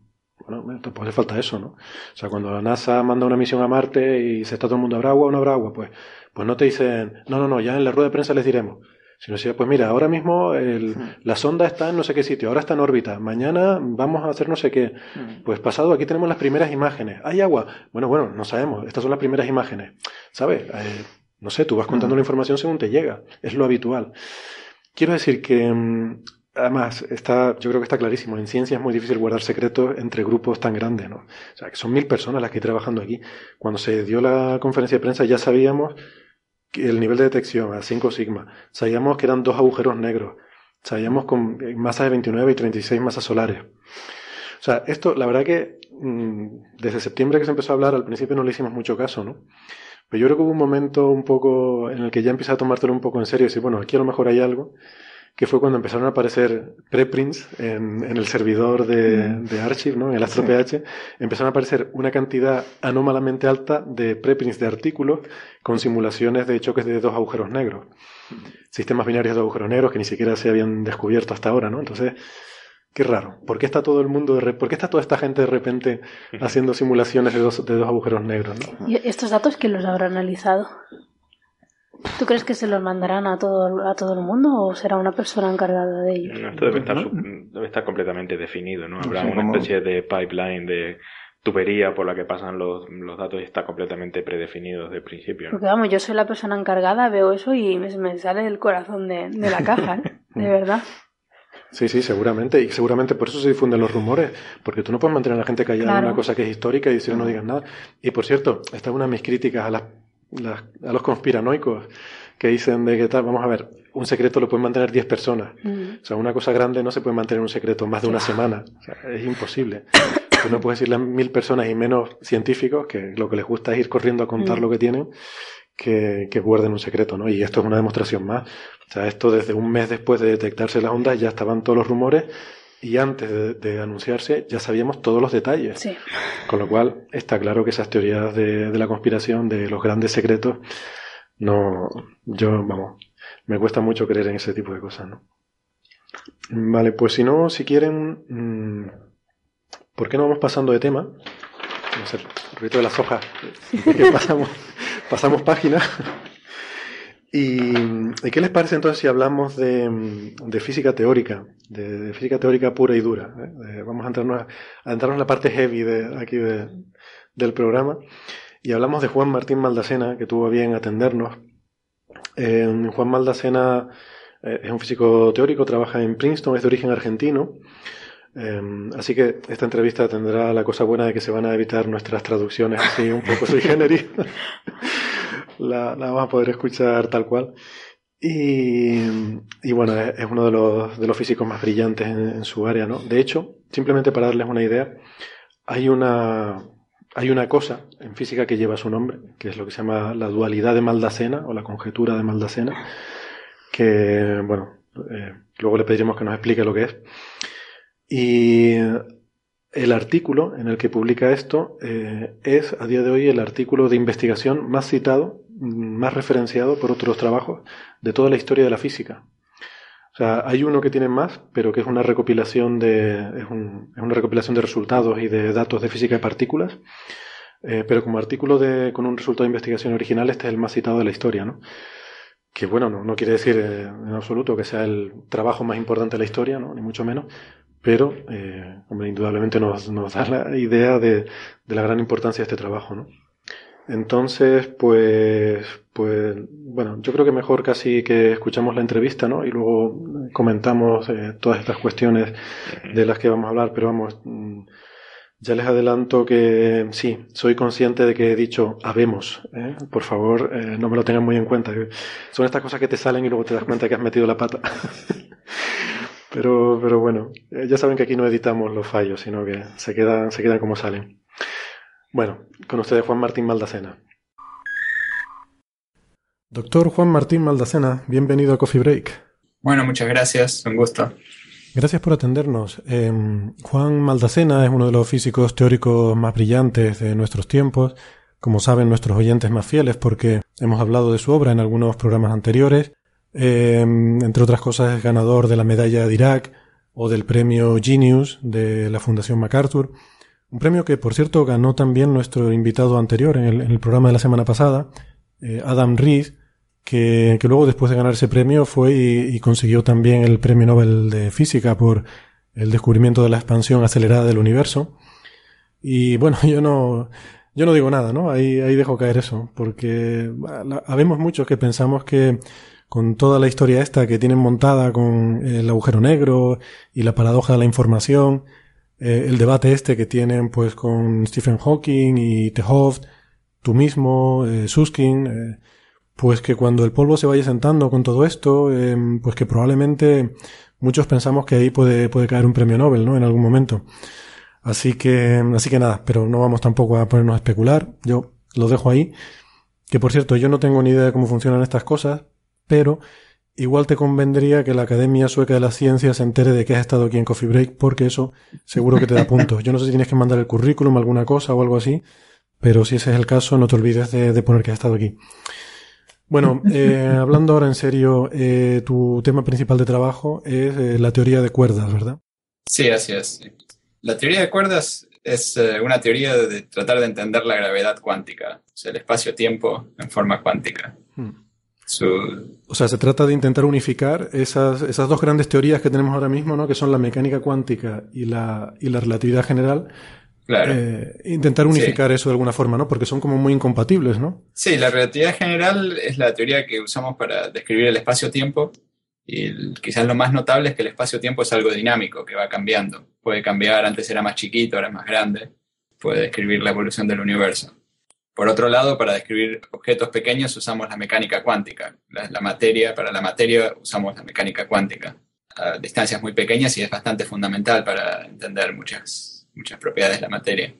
Bueno, tampoco hace falta eso, ¿no? O sea, cuando la NASA manda una misión a Marte y se está todo el mundo, ¿habrá agua o no habrá agua? Pues, pues no te dicen, no, no, no, ya en la rueda de prensa les diremos. Si no pues mira, ahora mismo el, la sonda está en no sé qué sitio, ahora está en órbita, mañana vamos a hacer no sé qué. Pues pasado, aquí tenemos las primeras imágenes. ¿Hay agua? Bueno, bueno, no sabemos, estas son las primeras imágenes. ¿Sabes? Eh, no sé, tú vas contando la información según te llega, es lo habitual. Quiero decir que, mm, además, está, yo creo que está clarísimo, en ciencia es muy difícil guardar secretos entre grupos tan grandes, ¿no? O sea, que son mil personas las que hay trabajando aquí. Cuando se dio la conferencia de prensa ya sabíamos el nivel de detección a 5 sigma. Sabíamos que eran dos agujeros negros. Sabíamos con masas de 29 y 36 masas solares. O sea, esto, la verdad que mm, desde septiembre que se empezó a hablar, al principio no le hicimos mucho caso, ¿no? Pero yo creo que hubo un momento un poco en el que ya empecé a tomártelo un poco en serio y decir, bueno, aquí a lo mejor hay algo que fue cuando empezaron a aparecer preprints en, en el servidor de, mm. de, Archive, ¿no? en el AstroPH, empezaron a aparecer una cantidad anómalamente alta de preprints de artículos con simulaciones de choques de dos agujeros negros. Sistemas binarios de agujeros negros que ni siquiera se habían descubierto hasta ahora, ¿no? Entonces, qué raro. ¿Por qué está todo el mundo, de ¿por qué está toda esta gente de repente haciendo simulaciones de dos, de dos agujeros negros, ¿no? ¿Y estos datos quién los habrá analizado? ¿Tú crees que se los mandarán a todo, a todo el mundo o será una persona encargada de ellos? esto debe estar, debe estar completamente definido, ¿no? Habrá una especie de pipeline de tubería por la que pasan los, los datos y está completamente predefinido desde el principio. Porque vamos, yo soy la persona encargada, veo eso y me, sale el corazón de, de la caja, ¿eh? de verdad. Sí, sí, seguramente. Y seguramente por eso se difunden los rumores. Porque tú no puedes mantener a la gente callada en una cosa que es histórica y decir no digan nada. Y por cierto, esta es una de mis críticas a las a los conspiranoicos que dicen de que tal, vamos a ver, un secreto lo pueden mantener 10 personas. O sea, una cosa grande no se puede mantener un secreto más de una semana. O sea, es imposible. Tú no puedes decirle a mil personas y menos científicos que lo que les gusta es ir corriendo a contar mm. lo que tienen, que, que guarden un secreto, ¿no? Y esto es una demostración más. O sea, esto desde un mes después de detectarse las ondas ya estaban todos los rumores y antes de, anunciarse ya sabíamos todos los detalles. Con lo cual está claro que esas teorías de, la conspiración, de los grandes secretos, no, yo, vamos, me cuesta mucho creer en ese tipo de cosas, ¿no? Vale, pues si no, si quieren, mm, ¿por qué no vamos pasando de tema? Vamos a hacer el ruido de las hojas, que pasamos, pasamos página. ¿Y, qué les parece entonces si hablamos de, física teórica, de, física teórica pura y dura? ¿eh? vamos a entrarnos, a, entrarnos en la parte heavy de, aquí del programa y hablamos de Juan Martín Maldacena, que tuvo bien atendernos. Juan Maldacena eh, es un físico teórico, trabaja en Princeton, es de origen argentino. así que esta entrevista tendrá la cosa buena de que se van a evitar nuestras traducciones así un poco sui generis. la, vamos a poder escuchar tal cual. Y, bueno, es, uno de los, de los, físicos más brillantes en, su área, ¿no? De hecho, simplemente para darles una idea, hay una, hay una cosa en física que lleva su nombre, que es lo que se llama la dualidad de Maldacena o la conjetura de Maldacena, que, bueno, eh, luego le pediremos que nos explique lo que es. Y el artículo en el que publica esto eh, es a día de hoy el artículo de investigación más citado, más referenciado por otros trabajos de toda la historia de la física. O sea, hay uno que tiene más, pero que es una recopilación de, es, una recopilación de resultados y de datos de física de partículas. Eh, pero como artículo de, con un resultado de investigación original, este es el más citado de la historia, ¿no? Que bueno, no, no quiere decir eh, en absoluto que sea el trabajo más importante de la historia, ¿no? Ni mucho menos, pero, eh, hombre, indudablemente nos, nos, da la idea de, de, la gran importancia de este trabajo, ¿no? Entonces, pues, pues, bueno, yo creo que mejor casi que escuchamos la entrevista, ¿no? Y luego comentamos eh, todas estas cuestiones de las que vamos a hablar, pero vamos, mm, ya les adelanto que sí, soy consciente de que he dicho habemos. ¿eh? Por favor, eh, no me lo tengan muy en cuenta. Son estas cosas que te salen y luego te das cuenta que has metido la pata. pero, pero bueno, ya saben que aquí no editamos los fallos, sino que se quedan, se quedan como salen. Bueno, con ustedes Juan Martín Maldacena. Doctor Juan Martín Maldacena, bienvenido a Coffee Break. Bueno, muchas gracias, un gusto. Gracias por atendernos. Em, Juan Maldacena es uno de los físicos teóricos más brillantes de nuestros tiempos, como saben nuestros oyentes más fieles porque hemos hablado de su obra en algunos programas anteriores. Em, entre otras cosas es ganador de la medalla de Irak o del premio Genius de la Fundación MacArthur. Un premio que, por cierto, ganó también nuestro invitado anterior en el, programa de la semana pasada, eh, Adam Rees, que, luego, después de ganar ese premio, fue y, consiguió también el premio Nobel de Física por el descubrimiento de la expansión acelerada del universo. Y bueno, yo no, yo no digo nada, ¿no? Ahí, ahí dejo caer eso, porque habemos muchos que pensamos que con toda la historia esta que tienen montada con el agujero negro y la paradoja de la información, eh, el debate este que tienen pues con Stephen Hawking y Tehoft, tú mismo, eh, Suskin, eh, pues que cuando el polvo se vaya sentando con todo esto, em, pues que probablemente muchos pensamos que ahí puede, puede caer un premio Nobel, ¿no? En algún momento. Así que, así que nada, pero no vamos tampoco a ponernos a especular. Yo lo dejo ahí. Que por cierto, yo no tengo ni idea de cómo funcionan estas cosas, pero igual te convendría que la Academia Sueca de las Ciencias se entere de que has estado aquí en Coffee Break, porque eso seguro que te da puntos. Yo no sé si tienes que mandar el currículum, alguna cosa o algo así, pero si ese es el caso, no te olvides de, poner que has estado aquí. Bueno, eh, hablando ahora en serio, eh, tu tema principal de trabajo es eh, la teoría de cuerdas, ¿verdad? Sí, así es. La teoría de cuerdas es una teoría de tratar de entender la gravedad cuántica, o sea, el espacio-tiempo en forma cuántica. Hmm. O sea, se trata de intentar unificar esas, esas dos grandes teorías que tenemos ahora mismo, ¿no? que son la mecánica cuántica y la, y la relatividad general. Claro. Eh, intentar unificar eso de alguna forma, ¿no? Porque son como muy incompatibles, ¿no? Sí, la relatividad general es la teoría que usamos para describir el espacio-tiempo. Y quizás lo más notable es que el espacio-tiempo es algo dinámico, que va cambiando. Puede cambiar, antes era más chiquito, ahora es más grande. Puede describir la evolución del universo. Por otro lado, para describir objetos pequeños usamos la mecánica cuántica. La, materia, para la materia usamos la mecánica cuántica a distancias muy pequeñas y es bastante fundamental para entender muchas, muchas propiedades de la materia.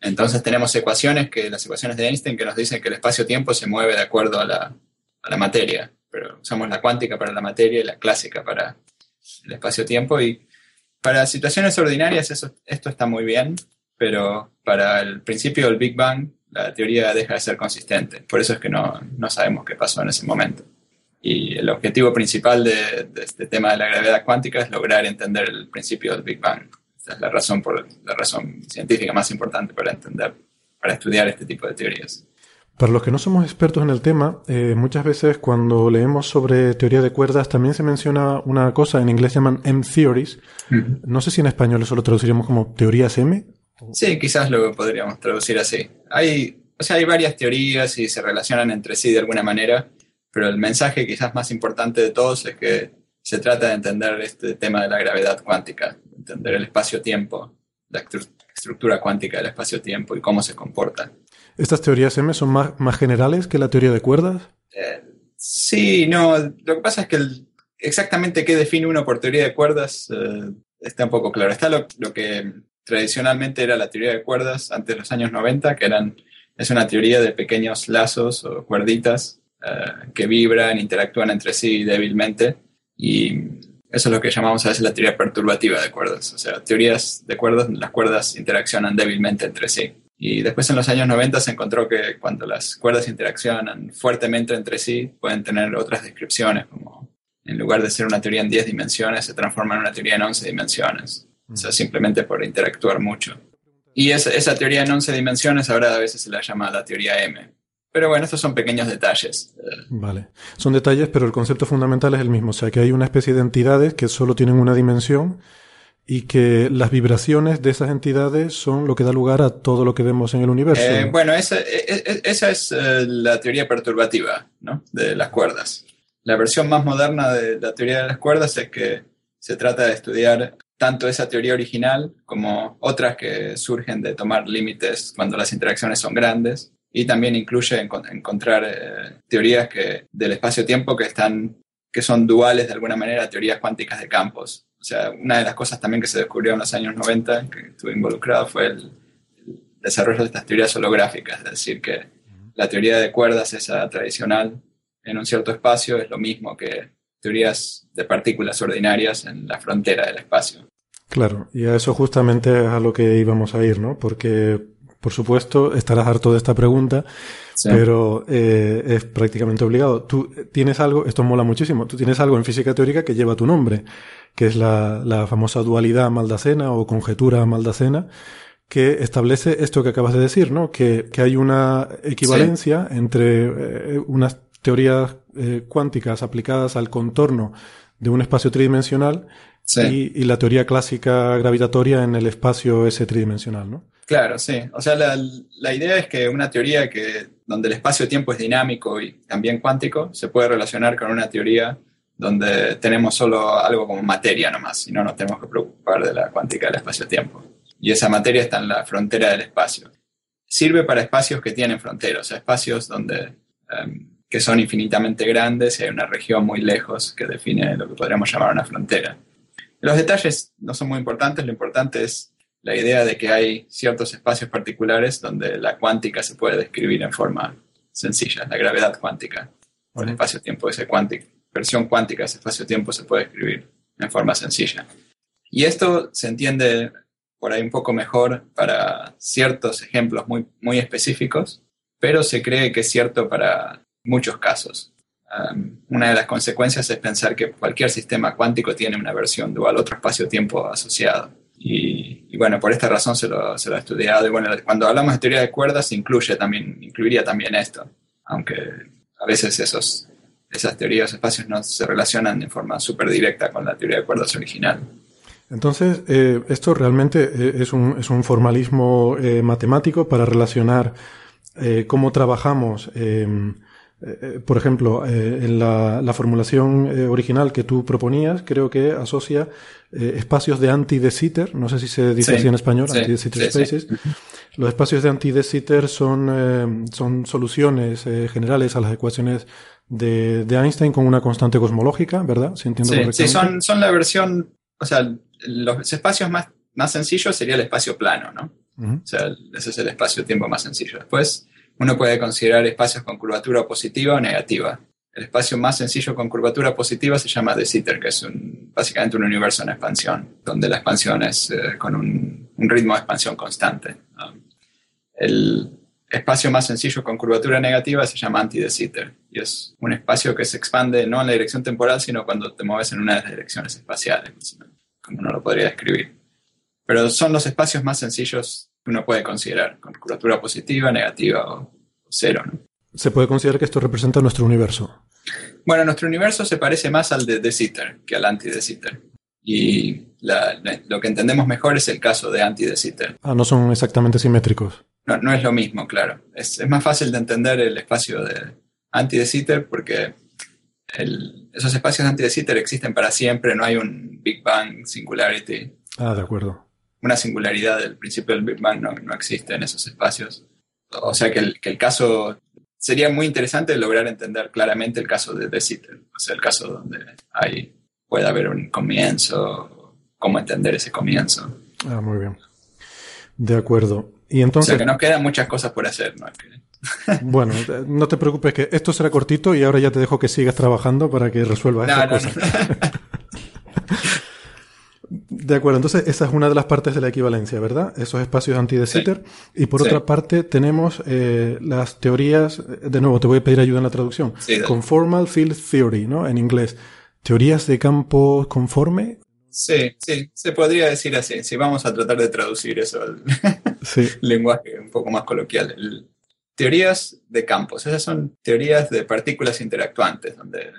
Entonces tenemos ecuaciones, que las ecuaciones de Einstein, que nos dicen que el espacio-tiempo se mueve de acuerdo a la, a la materia, pero usamos la cuántica para la materia y la clásica para el espacio-tiempo y para situaciones ordinarias eso, esto está muy bien, pero para el principio del Big Bang la teoría deja de ser consistente. Por eso es que no, no sabemos qué pasó en ese momento. Y el objetivo principal de, este tema de la gravedad cuántica es lograr entender el principio del Big Bang. Esa es la razón, por, la razón científica más importante para entender, para estudiar este tipo de teorías. Para los que no somos expertos en el tema, eh, muchas veces cuando leemos sobre teoría de cuerdas también se menciona una cosa, en inglés llaman M-theories. No sé si en español eso lo traduciríamos como teorías M Sí, quizás lo podríamos traducir así. Hay, o sea, hay varias teorías y se relacionan entre sí de alguna manera, pero el mensaje quizás más importante de todos es que se trata de entender este tema de la gravedad cuántica, entender el espacio-tiempo, la estructura cuántica del espacio-tiempo y cómo se comporta. ¿Estas teorías M son más, más generales que la teoría de cuerdas? Eh, sí, no. Lo que pasa es que exactamente qué define uno por teoría de cuerdas eh, está un poco claro. Está lo, lo que tradicionalmente era la teoría de cuerdas antes de los años 90, que eran, es una teoría de pequeños lazos o cuerditas eh, que vibran, interactúan entre sí débilmente y eso es lo que llamamos a veces la teoría perturbativa de cuerdas. O sea, teorías de cuerdas, las cuerdas interaccionan débilmente entre sí. Y después en los años 90 se encontró que cuando las cuerdas interaccionan fuertemente entre sí, pueden tener otras descripciones, como en lugar de ser una teoría en 10 dimensiones, se transforma en una teoría en 11 dimensiones. O sea, simplemente por interactuar mucho. Y esa, esa teoría en 11 dimensiones ahora a veces se la llama la teoría M. Pero bueno, estos son pequeños detalles. Vale. Son detalles, pero el concepto fundamental es el mismo. O sea, que hay una especie de entidades que solo tienen una dimensión y que las vibraciones de esas entidades son lo que da lugar a todo lo que vemos en el universo. Eh, bueno, esa, e, e, esa es eh, la teoría perturbativa ¿no? de las cuerdas. La versión más moderna de la teoría de las cuerdas es que se trata de estudiar tanto esa teoría original como otras que surgen de tomar límites cuando las interacciones son grandes. Y también incluye encontrar eh, teorías que, del espacio-tiempo que, están, que son duales de alguna manera a teorías cuánticas de campos. O sea, una de las cosas también que se descubrió en los años 90, que estuve involucrado, fue el, desarrollo de estas teorías holográficas, es decir, que la teoría de cuerdas, esa tradicional, en un cierto espacio, es lo mismo que teorías de partículas ordinarias en la frontera del espacio. Claro, y a eso justamente es a lo que íbamos a ir, ¿no? Porque, por supuesto, estarás harto de esta pregunta, pero eh, es prácticamente obligado. Tú tienes algo, esto mola muchísimo, tú tienes algo en física teórica que lleva tu nombre que es la, la famosa dualidad maldacena o conjetura maldacena, que establece esto que acabas de decir, ¿no? Que, que hay una equivalencia entre eh, unas teorías eh, cuánticas aplicadas al contorno de un espacio tridimensional y, y, la teoría clásica gravitatoria en el espacio ese tridimensional, ¿no? Claro, sí. O sea, la, la idea es que una teoría que donde el espacio-tiempo es dinámico y también cuántico se puede relacionar con una teoría donde tenemos solo algo como materia nomás y no nos tenemos que preocupar de la cuántica del espacio-tiempo. Y esa materia está en la frontera del espacio. Sirve para espacios que tienen fronteras, o sea, espacios donde, em, que son infinitamente grandes y hay una región muy lejos que define lo que podríamos llamar una frontera. Los detalles no son muy importantes, lo importante es la idea de que hay ciertos espacios particulares donde la cuántica se puede describir en forma sencilla, la gravedad cuántica, o el espacio-tiempo cuántico versión cuántica de ese espacio-tiempo se puede escribir en forma sencilla. Y esto se entiende por ahí un poco mejor para ciertos ejemplos muy, muy específicos, pero se cree que es cierto para muchos casos. Una de las consecuencias es pensar que cualquier sistema cuántico tiene una versión dual, otro espacio-tiempo asociado. Y, bueno, por esta razón se lo, se lo he estudiado. Y bueno, cuando hablamos de teoría de cuerdas, incluye también, incluiría también esto, aunque a veces esos esas teorías de espacios no se relacionan de forma súper directa con la teoría de cuerdas original. Entonces, eh, esto realmente eh, es un, es un formalismo eh, matemático para relacionar cómo trabajamos. Por ejemplo, en la, la formulación original que tú proponías, creo que asocia espacios de anti-de Sitter, no sé si se dice así en español, anti-de Sitter spaces. Los espacios de anti-de Sitter son, son soluciones generales a las ecuaciones de, de, Einstein con una constante cosmológica, ¿verdad? Si entiendo sí, sí son, son la versión, o sea, los espacios más, más sencillos sería el espacio plano, ¿no? O sea, ese es el espacio-tiempo más sencillo. Después, uno puede considerar espacios con curvatura positiva o negativa. El espacio más sencillo con curvatura positiva se llama De Sitter, que es básicamente un universo en expansión, donde la expansión es eh, con un, ritmo de expansión constante. El, espacio más sencillo con curvatura negativa se llama anti-de Sitter y es un espacio que se expande no en la dirección temporal, sino cuando te mueves en una de las direcciones espaciales, como uno lo podría describir. Pero son los espacios más sencillos uno puede considerar, con curvatura positiva, negativa o, cero. Se puede considerar que esto representa nuestro universo. Bueno, nuestro universo se parece más al de De Sitter que al anti-de Sitter. Y lo que entendemos mejor es el caso de anti-de Sitter. Ah, no son exactamente simétricos no, no es lo mismo, claro. Es, es, más fácil de entender el espacio de anti de Sitter porque el, esos espacios anti de Sitter existen para siempre, no hay un Big Bang singularity. Ah, de acuerdo. Una singularidad del principio del Big Bang no, no existe en esos espacios. O sea que el, que el, caso sería muy interesante lograr entender claramente el caso de De Sitter, o sea, el caso donde hay, puede haber un comienzo, cómo entender ese comienzo. Ah, muy bien. De acuerdo. Y entonces, o sea que nos quedan muchas cosas por hacer, ¿no? bueno, no te preocupes que esto será cortito y ahora ya te dejo que sigas trabajando para que resuelvas no, cosas. de acuerdo, entonces esa es una de las partes de la equivalencia, ¿verdad? Esos espacios anti de. Y por otra parte tenemos eh, las teorías, de nuevo te voy a pedir ayuda en la traducción, conformal field theory, ¿no? En inglés. Teorías de campo conforme. Sí, sí, se podría decir así. Si vamos a tratar de traducir eso al lenguaje un poco más coloquial. teorías de campos. Esas son teorías de partículas interactuantes, donde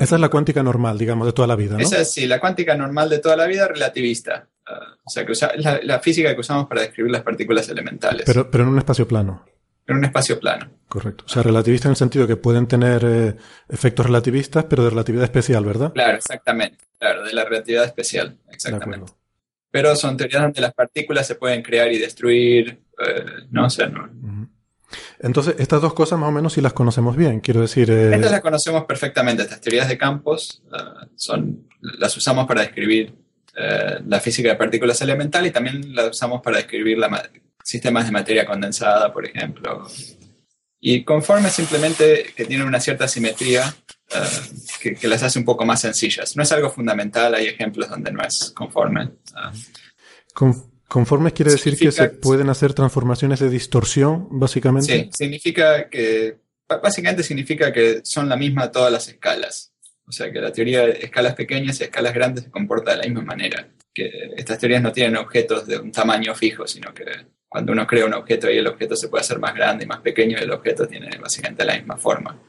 Esa es la cuántica normal, digamos, de toda la vida, ¿no? Esa es, sí, la cuántica normal de toda la vida relativista. Ah, o sea, que usa, la, la, física que usamos para describir las partículas elementales. Pero, pero en un espacio plano. En un espacio plano. Correcto. O sea, relativista en el sentido que pueden tener eh, efectos relativistas, pero de relatividad especial, ¿verdad? Claro, exactamente. Claro, de la relatividad especial, exactamente. Pero son teorías donde las partículas se pueden crear y destruir, eh, ¿no? O sea, no, entonces, estas dos cosas más o menos sí las conocemos bien, quiero decir... Eh... Estas las conocemos perfectamente, estas teorías de campos uh, son, las usamos para describir uh, la física de partículas elementales y también las usamos para describir la sistemas de materia condensada, por ejemplo. Y conforme simplemente que tienen una cierta simetría uh, que, que, las hace un poco más sencillas. No es algo fundamental, hay ejemplos donde no es conforme. Con Conformes quiere decir que se pueden hacer transformaciones de distorsión, básicamente. Sí, significa que, básicamente significa que son la misma todas las escalas. O sea, que la teoría de escalas pequeñas y escalas grandes se comporta de la misma manera. Que estas teorías no tienen objetos de un tamaño fijo, sino que cuando uno crea un objeto y el objeto se puede hacer más grande y más pequeño, el objeto tiene básicamente la misma forma.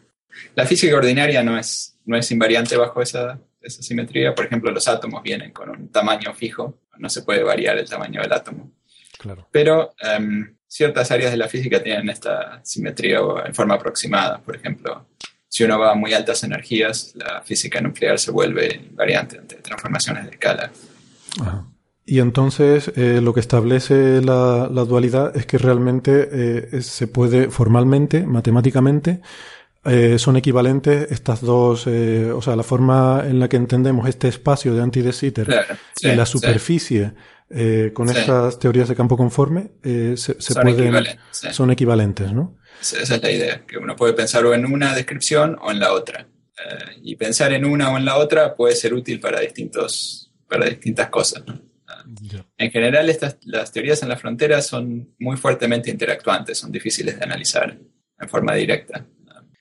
La física ordinaria no es, no es invariante bajo esa, esa simetría. Por ejemplo, los átomos vienen con un tamaño fijo no se puede variar el tamaño del átomo. Claro. Pero um, ciertas áreas de la física tienen esta simetría en forma aproximada. Por ejemplo, si uno va a muy altas energías, la física nuclear se vuelve invariante ante transformaciones de escala. Ajá. Y entonces eh, lo que establece la, la, dualidad es que realmente eh, se puede formalmente, matemáticamente, eh, son equivalentes estas dos, eh, o sea, la forma en la que entendemos este espacio de anti de Sitter y la superficie sí. eh, con estas teorías de campo conforme se, se, son pueden, equivalentes, son equivalentes, ¿no? Esa es la idea, que uno puede pensar o en una descripción o en la otra. Eh, y pensar en una o en la otra puede ser útil para distintos, para distintas cosas, ¿no? Yeah. En general, estas, las teorías en la frontera son muy fuertemente interactuantes, son difíciles de analizar en forma directa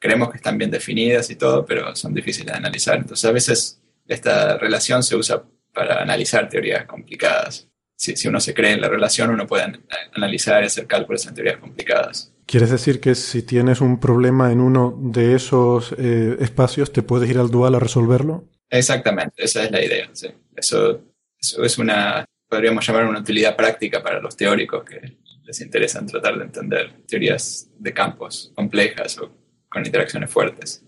creemos que están bien definidas y todo, pero son difíciles de analizar. Entonces, a veces esta relación se usa para analizar teorías complicadas. Si, si uno se cree en la relación, uno puede analizar y hacer cálculos en teorías complicadas. ¿Quieres decir que si tienes un problema en uno de esos eh, espacios, te puedes ir al dual a resolverlo? Exactamente, esa es la idea. Sí. Eso, eso es una, podríamos llamar una utilidad práctica para los teóricos que les interesan tratar de entender teorías de campos complejas o con interacciones fuertes.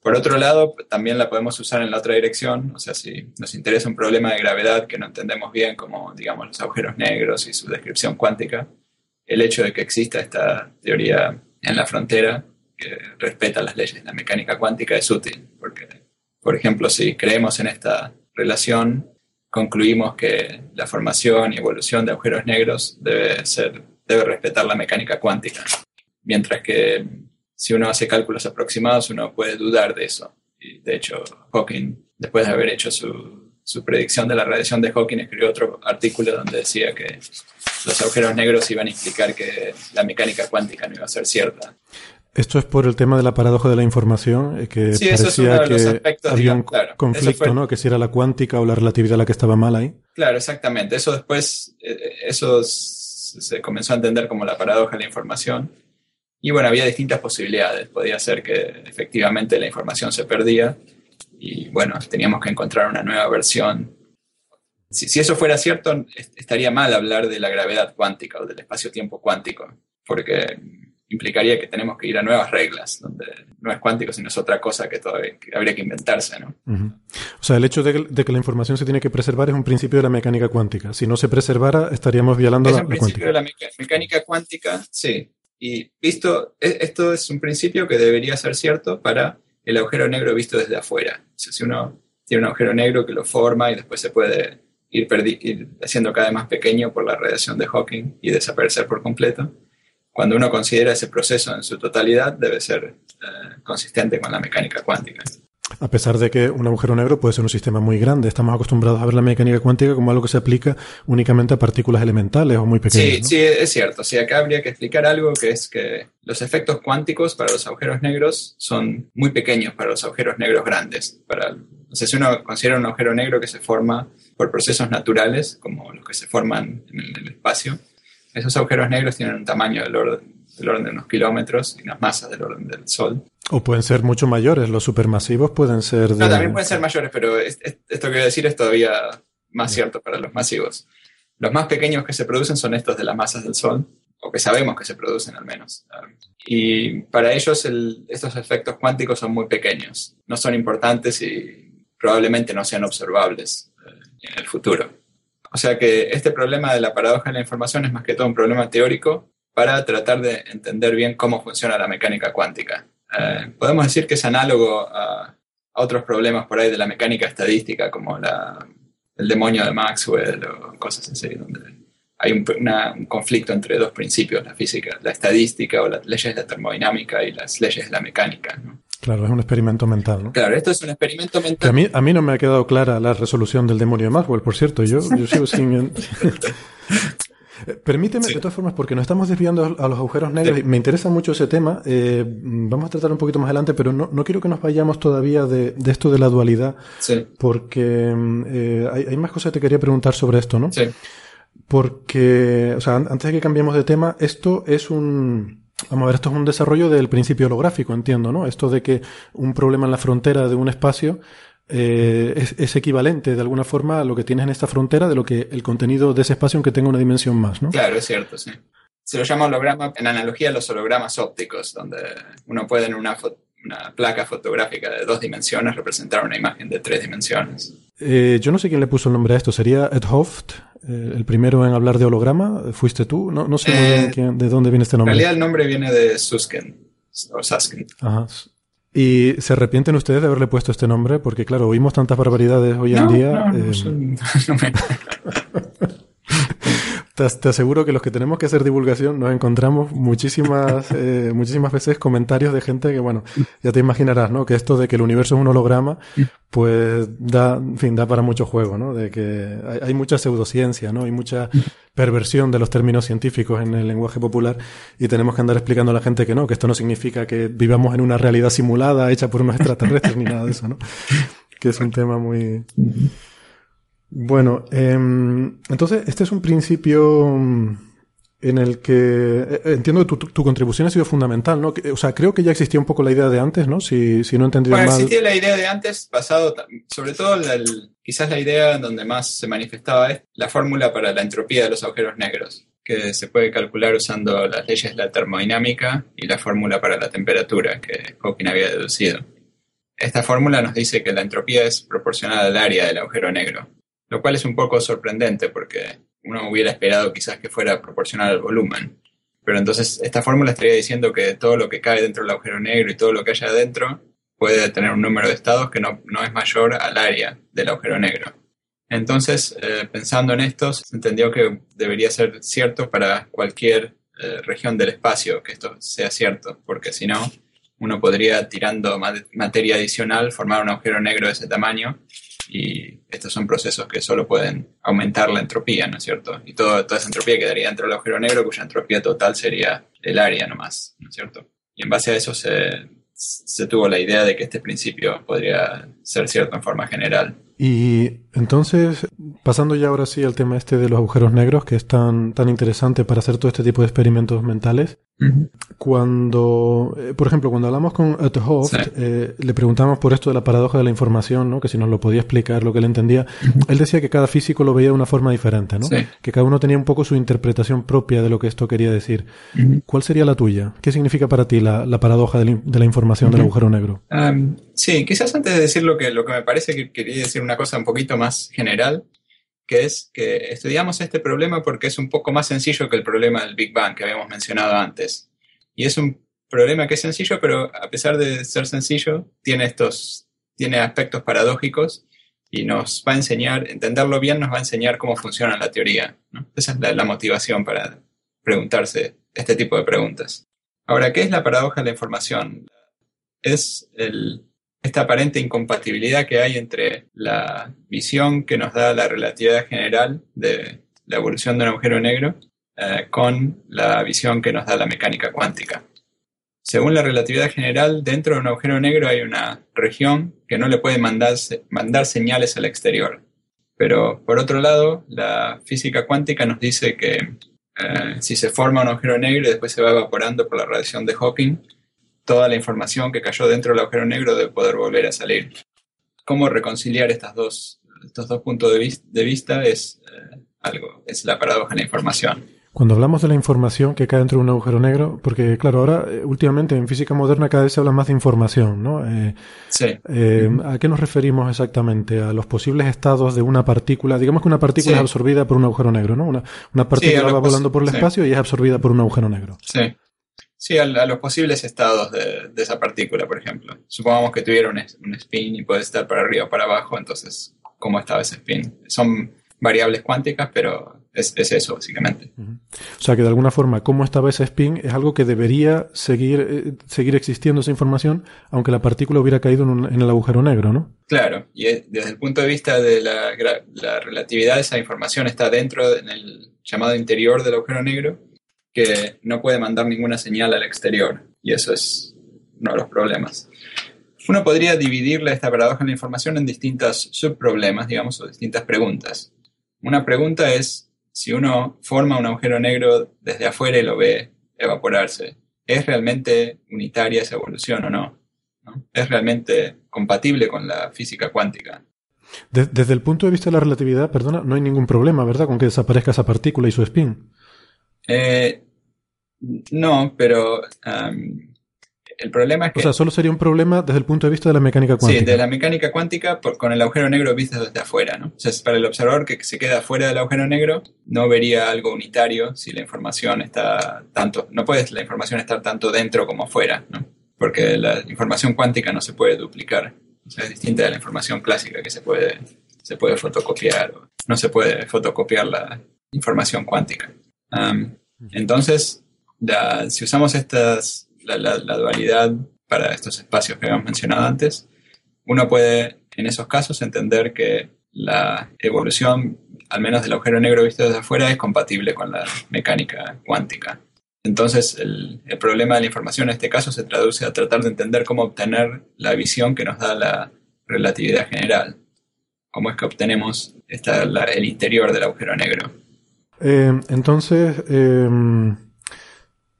Por otro lado, también la podemos usar en la otra dirección, o sea, si nos interesa un problema de gravedad que no entendemos bien, como digamos los agujeros negros y su descripción cuántica, el hecho de que exista esta teoría en la frontera que respeta las leyes de la mecánica cuántica es útil, porque, por ejemplo, si creemos en esta relación, concluimos que la formación y evolución de agujeros negros debe, ser, debe respetar la mecánica cuántica, mientras que si uno hace cálculos aproximados, uno puede dudar de eso. Y de hecho, Hawking, después de haber hecho su, su, predicción de la radiación de Hawking, escribió otro artículo donde decía que los agujeros negros iban a implicar que la mecánica cuántica no iba a ser cierta. Esto es por el tema de la paradoja de la información, eh, que sí, parecía es que aspectos, había digamos, un claro, conflicto, fue... ¿no? Que si era la cuántica o la relatividad la que estaba mal ahí. Claro, exactamente. Eso después, eh, eso se comenzó a entender como la paradoja de la información. Y bueno, había distintas posibilidades. Podía ser que efectivamente la información se perdía y bueno, teníamos que encontrar una nueva versión. Si, si eso fuera cierto, estaría mal hablar de la gravedad cuántica o del espacio-tiempo cuántico, porque implicaría que tenemos que ir a nuevas reglas, donde no es cuántico, sino es otra cosa que, todavía, que habría que inventarse, ¿no? Uh -huh. O sea, el hecho de que, de que, la información se tiene que preservar es un principio de la mecánica cuántica. Si no se preservara, estaríamos violando es la, un la principio cuántica. de la meca mecánica cuántica, sí. Y visto, e, esto es un principio que debería ser cierto para el agujero negro visto desde afuera. O sea, si uno tiene un agujero negro que lo forma y después se puede ir, ir haciendo cada vez más pequeño por la radiación de Hawking y desaparecer por completo, cuando uno considera ese proceso en su totalidad, debe ser eh, consistente con la mecánica cuántica. A pesar de que un agujero negro puede ser un sistema muy grande, estamos acostumbrados a ver la mecánica cuántica como algo que se aplica únicamente a partículas elementales o muy pequeñas. Sí, ¿no? sí, es cierto. Sí, acá habría que explicar algo que es que los efectos cuánticos para los agujeros negros son muy pequeños para los agujeros negros grandes. Para, o sea, si uno considera un agujero negro que se forma por procesos naturales, como los que se forman en el, en el espacio, esos agujeros negros tienen un tamaño del orden, del orden, de unos kilómetros y unas masas del orden del Sol. O pueden ser mucho mayores, los supermasivos pueden ser de... No, también pueden ser mayores, pero esto que voy a decir es todavía más cierto para los masivos. Los más pequeños que se producen son estos de las masas del Sol, o que sabemos que se producen al menos. Y para ellos estos efectos cuánticos son muy pequeños, no son importantes y probablemente no sean observables eh, en el futuro. O sea que este problema de la paradoja de la información es más que todo un problema teórico para tratar de entender bien cómo funciona la mecánica cuántica. Eh, podemos decir que es análogo a, otros problemas por ahí de la mecánica estadística, como el demonio de Maxwell o cosas así, donde hay un, conflicto entre dos principios, la física, la estadística o las leyes de la termodinámica y las leyes de la mecánica. Claro, es un experimento mental, ¿no? Claro, esto es un experimento mental. a, mí, a mí no me ha quedado clara la resolución del demonio de Maxwell, por cierto. Yo, yo sigo sin... Permíteme, de todas formas, porque nos estamos desviando a los agujeros negros y me interesa mucho ese tema. Eh, vamos a tratar un poquito más adelante, pero no, no quiero que nos vayamos todavía de, de esto de la dualidad, porque eh, hay, hay, más cosas que te quería preguntar sobre esto, ¿no? Sí. Porque, o sea, antes de que cambiemos de tema, esto es un... Vamos a ver, esto es un desarrollo del principio holográfico, entiendo, ¿no? Esto de que un problema en la frontera de un espacio eh, es, equivalente de alguna forma a lo que tienes en esta frontera de lo que el contenido de ese espacio aunque tenga una dimensión más, ¿no? Claro, es cierto, sí. Se lo llama holograma en analogía a los hologramas ópticos, donde uno puede en una, una placa fotográfica de dos dimensiones representar una imagen de tres dimensiones. Eh, yo no sé quién le puso el nombre a esto. ¿Sería Ed Hoft, eh, el primero en hablar de holograma? ¿Fuiste tú? No, no sé muy bien de dónde viene este nombre. En realidad el nombre viene de Susken, o Susken. Ajá. ¿Y se arrepienten ustedes de haberle puesto este nombre? Porque, claro, oímos tantas barbaridades hoy en día. No, no, eh... no me... Te, aseguro que los que tenemos que hacer divulgación nos encontramos muchísimas, eh, muchísimas veces comentarios de gente que, bueno, ya te imaginarás, ¿no? Que esto de que el universo es un holograma, pues da, en fin, da para mucho juego, ¿no? De que hay, hay mucha pseudociencia, ¿no? Hay mucha perversión de los términos científicos en el lenguaje popular y tenemos que andar explicando a la gente que no, que esto no significa que vivamos en una realidad simulada hecha por unos extraterrestres ni nada de eso, ¿no? Que es un tema muy... Bueno, eh, entonces este es un principio mm, en el que eh, entiendo que tu, tu, contribución ha sido fundamental, ¿no? O sea, creo que ya existía un poco la idea de antes, ¿no? Si, si no he entendido bueno, mal. existía la idea de antes, basado, sobre todo, el, quizás la idea donde más se manifestaba es la fórmula para la entropía de los agujeros negros, que se puede calcular usando las leyes de la termodinámica y la fórmula para la temperatura que Hawking había deducido. Esta fórmula nos dice que la entropía es proporcional al área del agujero negro lo cual es un poco sorprendente porque uno hubiera esperado quizás que fuera proporcional al volumen. Pero entonces esta fórmula estaría diciendo que todo lo que cae dentro del agujero negro y todo lo que haya adentro puede tener un número de estados que no, no es mayor al área del agujero negro. Entonces, eh, pensando en esto, se entendió que debería ser cierto para cualquier eh, región del espacio que esto sea cierto, porque si no, uno podría, tirando materia adicional, formar un agujero negro de ese tamaño y estos son procesos que solo pueden aumentar la entropía, ¿no es cierto? Y todo, toda esa entropía quedaría dentro del agujero negro, cuya entropía total sería el área nomás, ¿no es cierto? Y en base a eso se, se tuvo la idea de que este principio podría ser cierto en forma general. Y entonces, pasando ya ahora sí al tema este de los agujeros negros, que es tan, tan interesante para hacer todo este tipo de experimentos mentales, cuando, eh, por ejemplo, cuando hablamos con Ed Hoft, eh, le preguntamos por esto de la paradoja de la información, ¿no? que si nos lo podía explicar, lo que él entendía, él decía que cada físico lo veía de una forma diferente, ¿no? que cada uno tenía un poco su interpretación propia de lo que esto quería decir. ¿Cuál sería la tuya? ¿Qué significa para ti la, la paradoja de la, de la información del agujero negro? Um, sí, quizás antes de decir lo que, lo que me parece que quería decir una cosa un poquito más general, que es que estudiamos este problema porque es un poco más sencillo que el problema del Big Bang que habíamos mencionado antes. Y es un problema que es sencillo, pero a pesar de ser sencillo, tiene estos, tiene aspectos paradójicos y nos va a enseñar, entenderlo bien nos va a enseñar cómo funciona la teoría. Esa es la, la motivación para preguntarse este tipo de preguntas. Ahora, ¿qué es la paradoja de la información? Es el, esta aparente incompatibilidad que hay entre la visión que nos da la relatividad general de la evolución de un agujero negro eh, con la visión que nos da la mecánica cuántica. Según la relatividad general, dentro de un agujero negro hay una región que no le puede mandar, señales al exterior. Pero por otro lado, la física cuántica nos dice que eh, si se forma un agujero negro y después se va evaporando por la radiación de Hawking, toda la información que cayó dentro del agujero negro debe poder volver a salir. ¿Cómo reconciliar estas dos, estos dos puntos de, vista? Es eh, algo, es la paradoja de la información. Cuando hablamos de la información que cae dentro de un agujero negro, porque claro, ahora eh, últimamente en física moderna cada vez se habla más de información, ¿no? Eh, sí. Eh, ¿A qué nos referimos exactamente? A los posibles estados de una partícula. Digamos que una partícula es absorbida por un agujero negro, ¿no? Una, una partícula va volando por el espacio y es absorbida por un agujero negro. Sí. Sí, a, los posibles estados de, esa partícula, por ejemplo. Supongamos que tuviera un, un spin y puede estar para arriba o para abajo, entonces, ¿cómo estaba ese spin? Son variables cuánticas, pero es, eso, básicamente. O sea que de alguna forma, cómo estaba ese spin es algo que debería seguir, eh, seguir existiendo esa información, aunque la partícula hubiera caído en, el agujero negro, ¿no? Claro, y desde el punto de vista de la, la relatividad, esa información está dentro, en el llamado interior del agujero negro, que no puede mandar ninguna señal al exterior. Y eso es uno de los problemas. Uno podría dividirle esta paradoja en la información en distintos subproblemas, digamos, o distintas preguntas. Una pregunta es si uno forma un agujero negro desde afuera y lo ve evaporarse, ¿es realmente unitaria esa evolución o no? ¿Es realmente compatible con la física cuántica? desde el punto de vista de la relatividad, perdona, no hay ningún problema, ¿verdad?, con que desaparezca esa partícula y su spin. Eh, no, pero el problema es que... O sea, solo sería un problema desde el punto de vista de la mecánica cuántica. Sí, de la mecánica cuántica con el agujero negro visto desde afuera, ¿no? O sea, para el observador que se queda fuera del agujero negro, no vería algo unitario si la información está tanto... No puede la información estar tanto dentro como fuera, ¿no? Porque la información cuántica no se puede duplicar. O sea, es distinta de la información clásica que se puede, se puede fotocopiar. No se puede fotocopiar la información cuántica. entonces, si usamos estas la, dualidad para estos espacios que habíamos mencionado antes, uno puede en esos casos entender que la evolución, al menos del agujero negro visto desde afuera, es compatible con la mecánica cuántica. Entonces, el, problema de la información en este caso se traduce a tratar de entender cómo obtener la visión que nos da la relatividad general. Cómo es que obtenemos el interior del agujero negro. Eh, entonces, eh,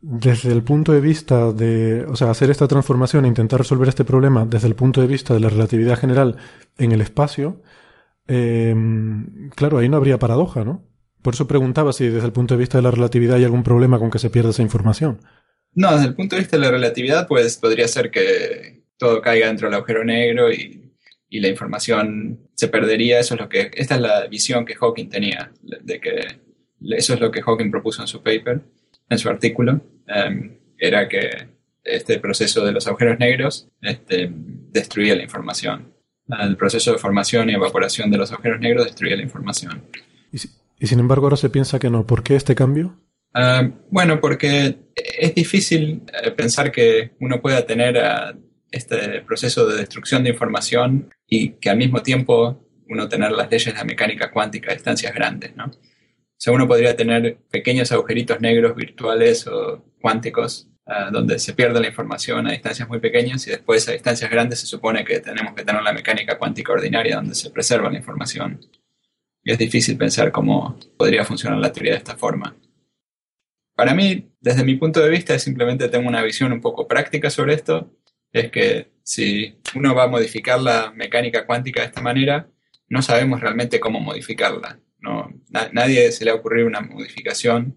desde el punto de vista de, o sea, hacer esta transformación e intentar resolver este problema desde el punto de vista de la relatividad general en el espacio, em, claro, ahí no habría paradoja, ¿no? Por eso preguntaba si desde el punto de vista de la relatividad hay algún problema con que se pierda esa información. No, desde el punto de vista de la relatividad, pues podría ser que todo caiga dentro del agujero negro y, y la información se perdería. Eso es lo que, esta es la visión que Hawking tenía, de que eso es lo que Hawking propuso en su paper en su artículo, em, era que este proceso de los agujeros negros este, destruía la información. El proceso de formación y evaporación de los agujeros negros destruía la información. Y, sin embargo ahora se piensa que no. ¿Por qué este cambio? Em, bueno, porque es difícil eh, pensar que uno pueda tener este proceso de destrucción de información y que al mismo tiempo uno tener las leyes de la mecánica cuántica a distancias grandes, ¿no? O sea, uno podría tener pequeños agujeritos negros virtuales o cuánticos ah, donde se pierde la información a distancias muy pequeñas y después a distancias grandes se supone que tenemos que tener la mecánica cuántica ordinaria donde se preserva la información. Y es difícil pensar cómo podría funcionar la teoría de esta forma. Para mí, desde mi punto de vista, simplemente tengo una visión un poco práctica sobre esto. Es que si uno va a modificar la mecánica cuántica de esta manera, no sabemos realmente cómo modificarla. No, nadie se le ha ocurrido una modificación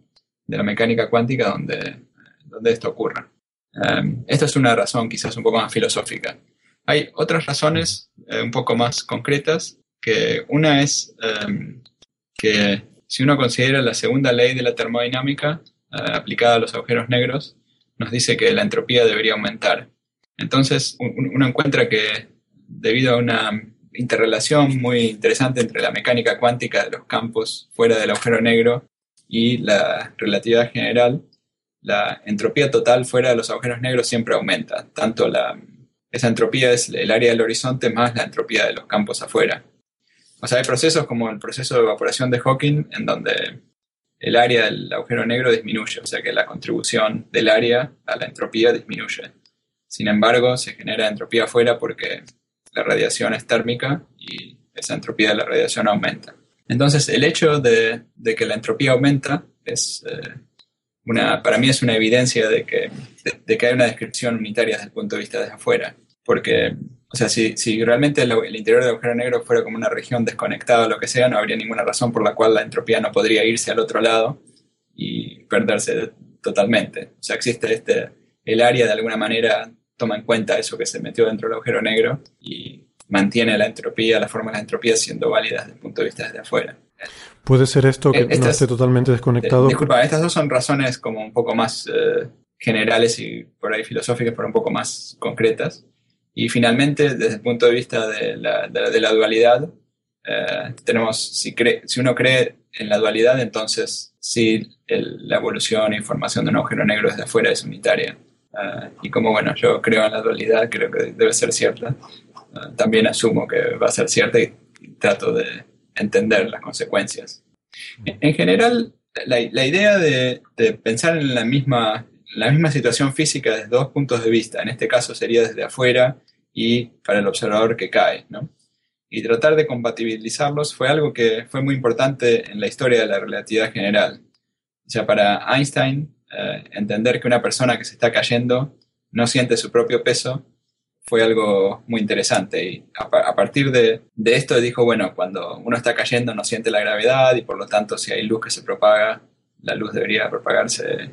de la mecánica cuántica donde, donde esto ocurra. Um, esta es una razón quizás un poco más filosófica. Hay otras razones eh, un poco más concretas, que una es um, que si uno considera la segunda ley de la termodinámica uh, aplicada a los agujeros negros, nos dice que la entropía debería aumentar. Entonces uno encuentra que debido a una interrelación muy interesante entre la mecánica cuántica de los campos fuera del agujero negro y la relatividad general, la entropía total fuera de los agujeros negros siempre aumenta. Tanto la, esa entropía es el área del horizonte más la entropía de los campos afuera. O sea, hay procesos como el proceso de evaporación de Hawking en donde el área del agujero negro disminuye, o sea que la contribución del área a la entropía disminuye. Sin embargo, se genera entropía afuera porque la radiación es térmica y esa entropía de la radiación aumenta. Entonces, el hecho de, que la entropía aumenta es eh, para mí es una evidencia de que, de, hay una descripción unitaria desde el punto de vista de afuera. Porque, o sea, si, si realmente el, interior del agujero negro fuera como una región desconectada o lo que sea, no habría ninguna razón por la cual la entropía no podría irse al otro lado y perderse totalmente. O sea, existe este, el área de alguna manera toma en cuenta eso que se metió dentro del agujero negro y mantiene la entropía, la forma de la entropía siendo válida desde el punto de vista desde afuera. Puede ser esto que no esté totalmente desconectado. disculpa, estas dos son razones como un poco más eh, generales y por ahí filosóficas, pero un poco más concretas. Y finalmente, desde el punto de vista de la, de la, dualidad, eh, tenemos, si, cree, si uno cree en la dualidad, entonces sí, la evolución e información de un agujero negro desde afuera es unitaria. Eh, y como, bueno, yo creo en la dualidad, creo que debe ser cierta, también asumo que va a ser cierta y trato de entender las consecuencias. En general, la, idea de, pensar en la misma, la misma situación física desde dos puntos de vista, en este caso sería desde afuera y para el observador que cae, ¿no? Y tratar de compatibilizarlos fue algo que fue muy importante en la historia de la relatividad general. O sea, para Einstein, eh, entender que una persona que se está cayendo no siente su propio peso fue algo muy interesante. Y a, partir de, esto dijo, bueno, cuando uno está cayendo no siente la gravedad y por lo tanto si hay luz que se propaga, la luz debería propagarse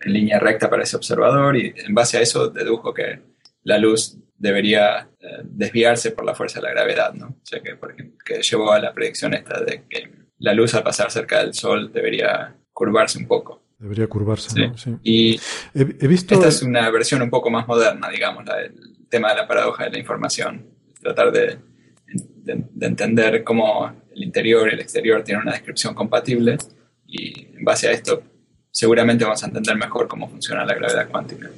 en línea recta para ese observador y en base a eso dedujo que la luz debería eh, desviarse por la fuerza de la gravedad, ¿no? O sea que, por ejemplo, que llevó a la predicción esta de que la luz al pasar cerca del Sol debería curvarse un poco. Debería curvarse, ¿no? Sí. Y he, visto... esta es una versión un poco más moderna, digamos, la del tema de la paradoja de la información. Tratar de, de, entender cómo el interior y el exterior tienen una descripción compatible y en base a esto seguramente vamos a entender mejor cómo funciona la gravedad cuántica.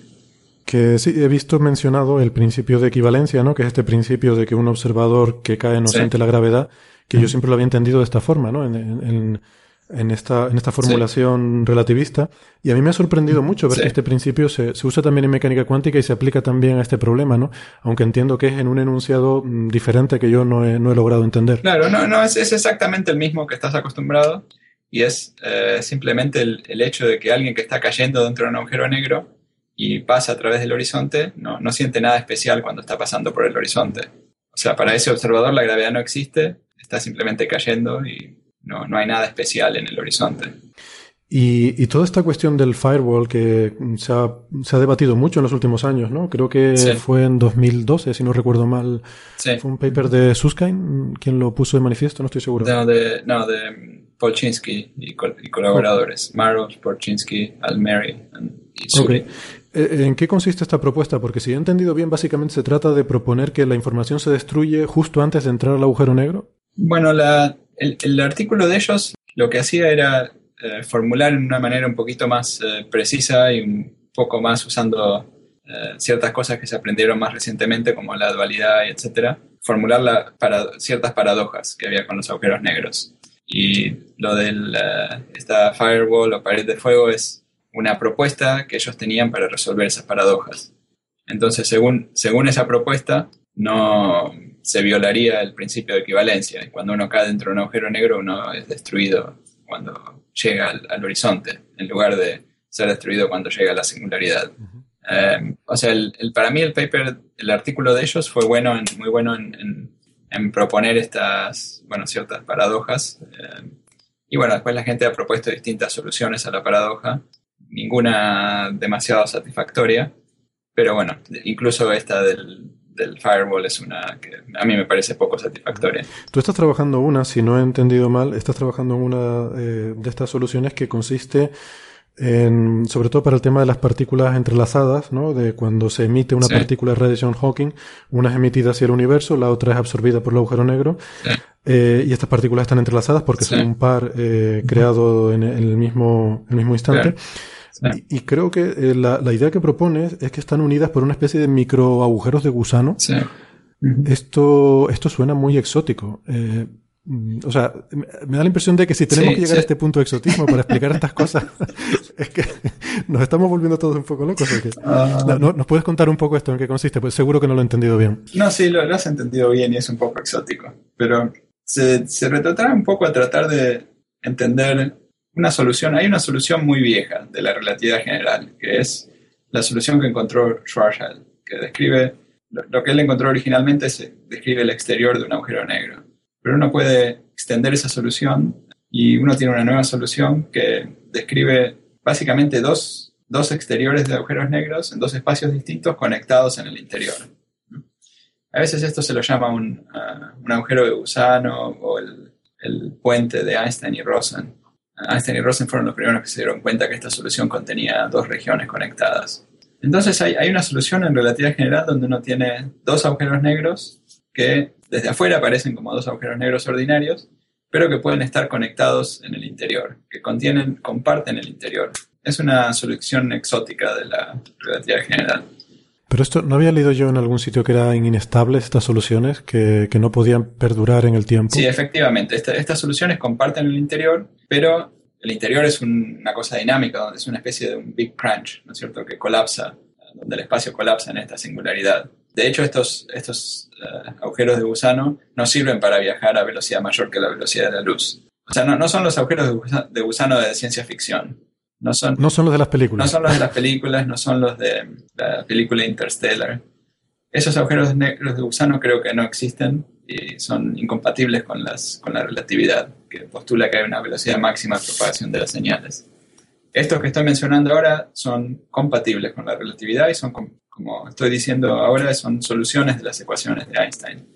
Que sí, he visto mencionado el principio de equivalencia, ¿no? Que es este principio de que un observador que cae no siente la gravedad, que yo siempre lo había entendido de esta forma, ¿no? en, en esta, en esta formulación relativista. Y a mí me ha sorprendido mucho ver que este principio se, se, usa también en mecánica cuántica y se aplica también a este problema, ¿no? Aunque entiendo que es en un enunciado mm, diferente que yo no he, no he logrado entender. Claro, no, no, es, es, exactamente el mismo que estás acostumbrado y es eh, simplemente el, el, hecho de que alguien que está cayendo dentro de un agujero negro y pasa a través del horizonte no, no siente nada especial cuando está pasando por el horizonte. O sea, para ese observador la gravedad no existe, está simplemente cayendo y no, no hay nada especial en el horizonte. Y, y, toda esta cuestión del firewall que se ha, se ha, debatido mucho en los últimos años, ¿no? Creo que fue en 2012, si no recuerdo mal. Fue un paper de Susskind quien lo puso de manifiesto, no estoy seguro. No, de, no, de Polchinski y, colaboradores. Maros, Polchinski, Almeri y Suri. Eh, ¿En qué consiste esta propuesta? Porque si he entendido bien, básicamente se trata de proponer que la información se destruye justo antes de entrar al agujero negro. Bueno, la, el, artículo de ellos lo que hacía era eh, formular en una manera un poquito más eh, precisa y un poco más usando eh, ciertas cosas que se aprendieron más recientemente, como la dualidad etcétera, formular para, ciertas paradojas que había con los agujeros negros. Y lo de esta firewall o pared de fuego es una propuesta que ellos tenían para resolver esas paradojas. Entonces, según, según esa propuesta, no, se violaría el principio de equivalencia. Cuando uno cae dentro de un agujero negro, uno es destruido cuando llega al, horizonte, en lugar de ser destruido cuando llega a la singularidad. Eh, o sea, el, para mí el paper, el artículo de ellos fue bueno, muy bueno en, proponer estas, bueno, ciertas paradojas. Eh, y bueno, después la gente ha propuesto distintas soluciones a la paradoja, ninguna demasiado satisfactoria, pero bueno, incluso esta del, del firewall es una que a mí me parece poco satisfactoria. Tú estás trabajando una, si no he entendido mal, estás trabajando en una eh, de estas soluciones que consiste en, sobre todo para el tema de las partículas entrelazadas, ¿no? De cuando se emite una partícula de radiación Hawking, una es emitida hacia el universo, la otra es absorbida por el agujero negro. Eh, y estas partículas están entrelazadas porque son un par eh, creado en, el mismo, el mismo instante. Y, creo que eh, la, la, idea que propones es que están unidas por una especie de micro agujeros de gusano. Sí. Esto, esto suena muy exótico. Eh, mm, o sea, me da la impresión de que si tenemos que llegar a este punto de exotismo para explicar estas cosas, es que nos estamos volviendo todos un poco locos. Ah. no, ¿Nos puedes contar un poco esto en qué consiste? Pues seguro que no lo he entendido bien. No, sí, lo, has entendido bien y es un poco exótico. Pero se, se retratará un poco a tratar de entender una solución, hay una solución muy vieja de la relatividad general, que es la solución que encontró Schwarzschild, que describe, lo, que él encontró originalmente es, describe el exterior de un agujero negro. Pero uno puede extender esa solución y uno tiene una nueva solución que describe básicamente dos, dos exteriores de agujeros negros en dos espacios distintos conectados en el interior. A veces esto se lo llama un, ah, un agujero de gusano o el, el, puente de Einstein y Rosen. Einstein y Rosen fueron los primeros que se dieron cuenta que esta solución contenía dos regiones conectadas. Entonces hay, hay una solución en relatividad general donde uno tiene dos agujeros negros que desde afuera parecen como dos agujeros negros ordinarios, pero que pueden estar conectados en el interior, que contienen, comparten el interior. Es una solución exótica de la relatividad general. Pero esto, ¿no había leído yo en algún sitio que eran inestables estas soluciones, que, que no podían perdurar en el tiempo? Sí, efectivamente. estas soluciones comparten el interior, pero el interior es una cosa dinámica, donde es una especie de un big crunch, ¿no es cierto?, que colapsa, donde el espacio colapsa en esta singularidad. De hecho, estos, estos uh, agujeros de gusano no sirven para viajar a velocidad mayor que la velocidad de la luz. O sea, no, no son los agujeros de gusano de ciencia ficción. No son, no son los de las películas. No son los de las películas, no son los de la película Interstellar. Esos agujeros negros de gusano creo que no existen y son incompatibles con, las, con la relatividad, que postula que hay una velocidad máxima de propagación de las señales. Estos que estoy mencionando ahora son compatibles con la relatividad y son como estoy diciendo ahora, son soluciones de las ecuaciones de Einstein.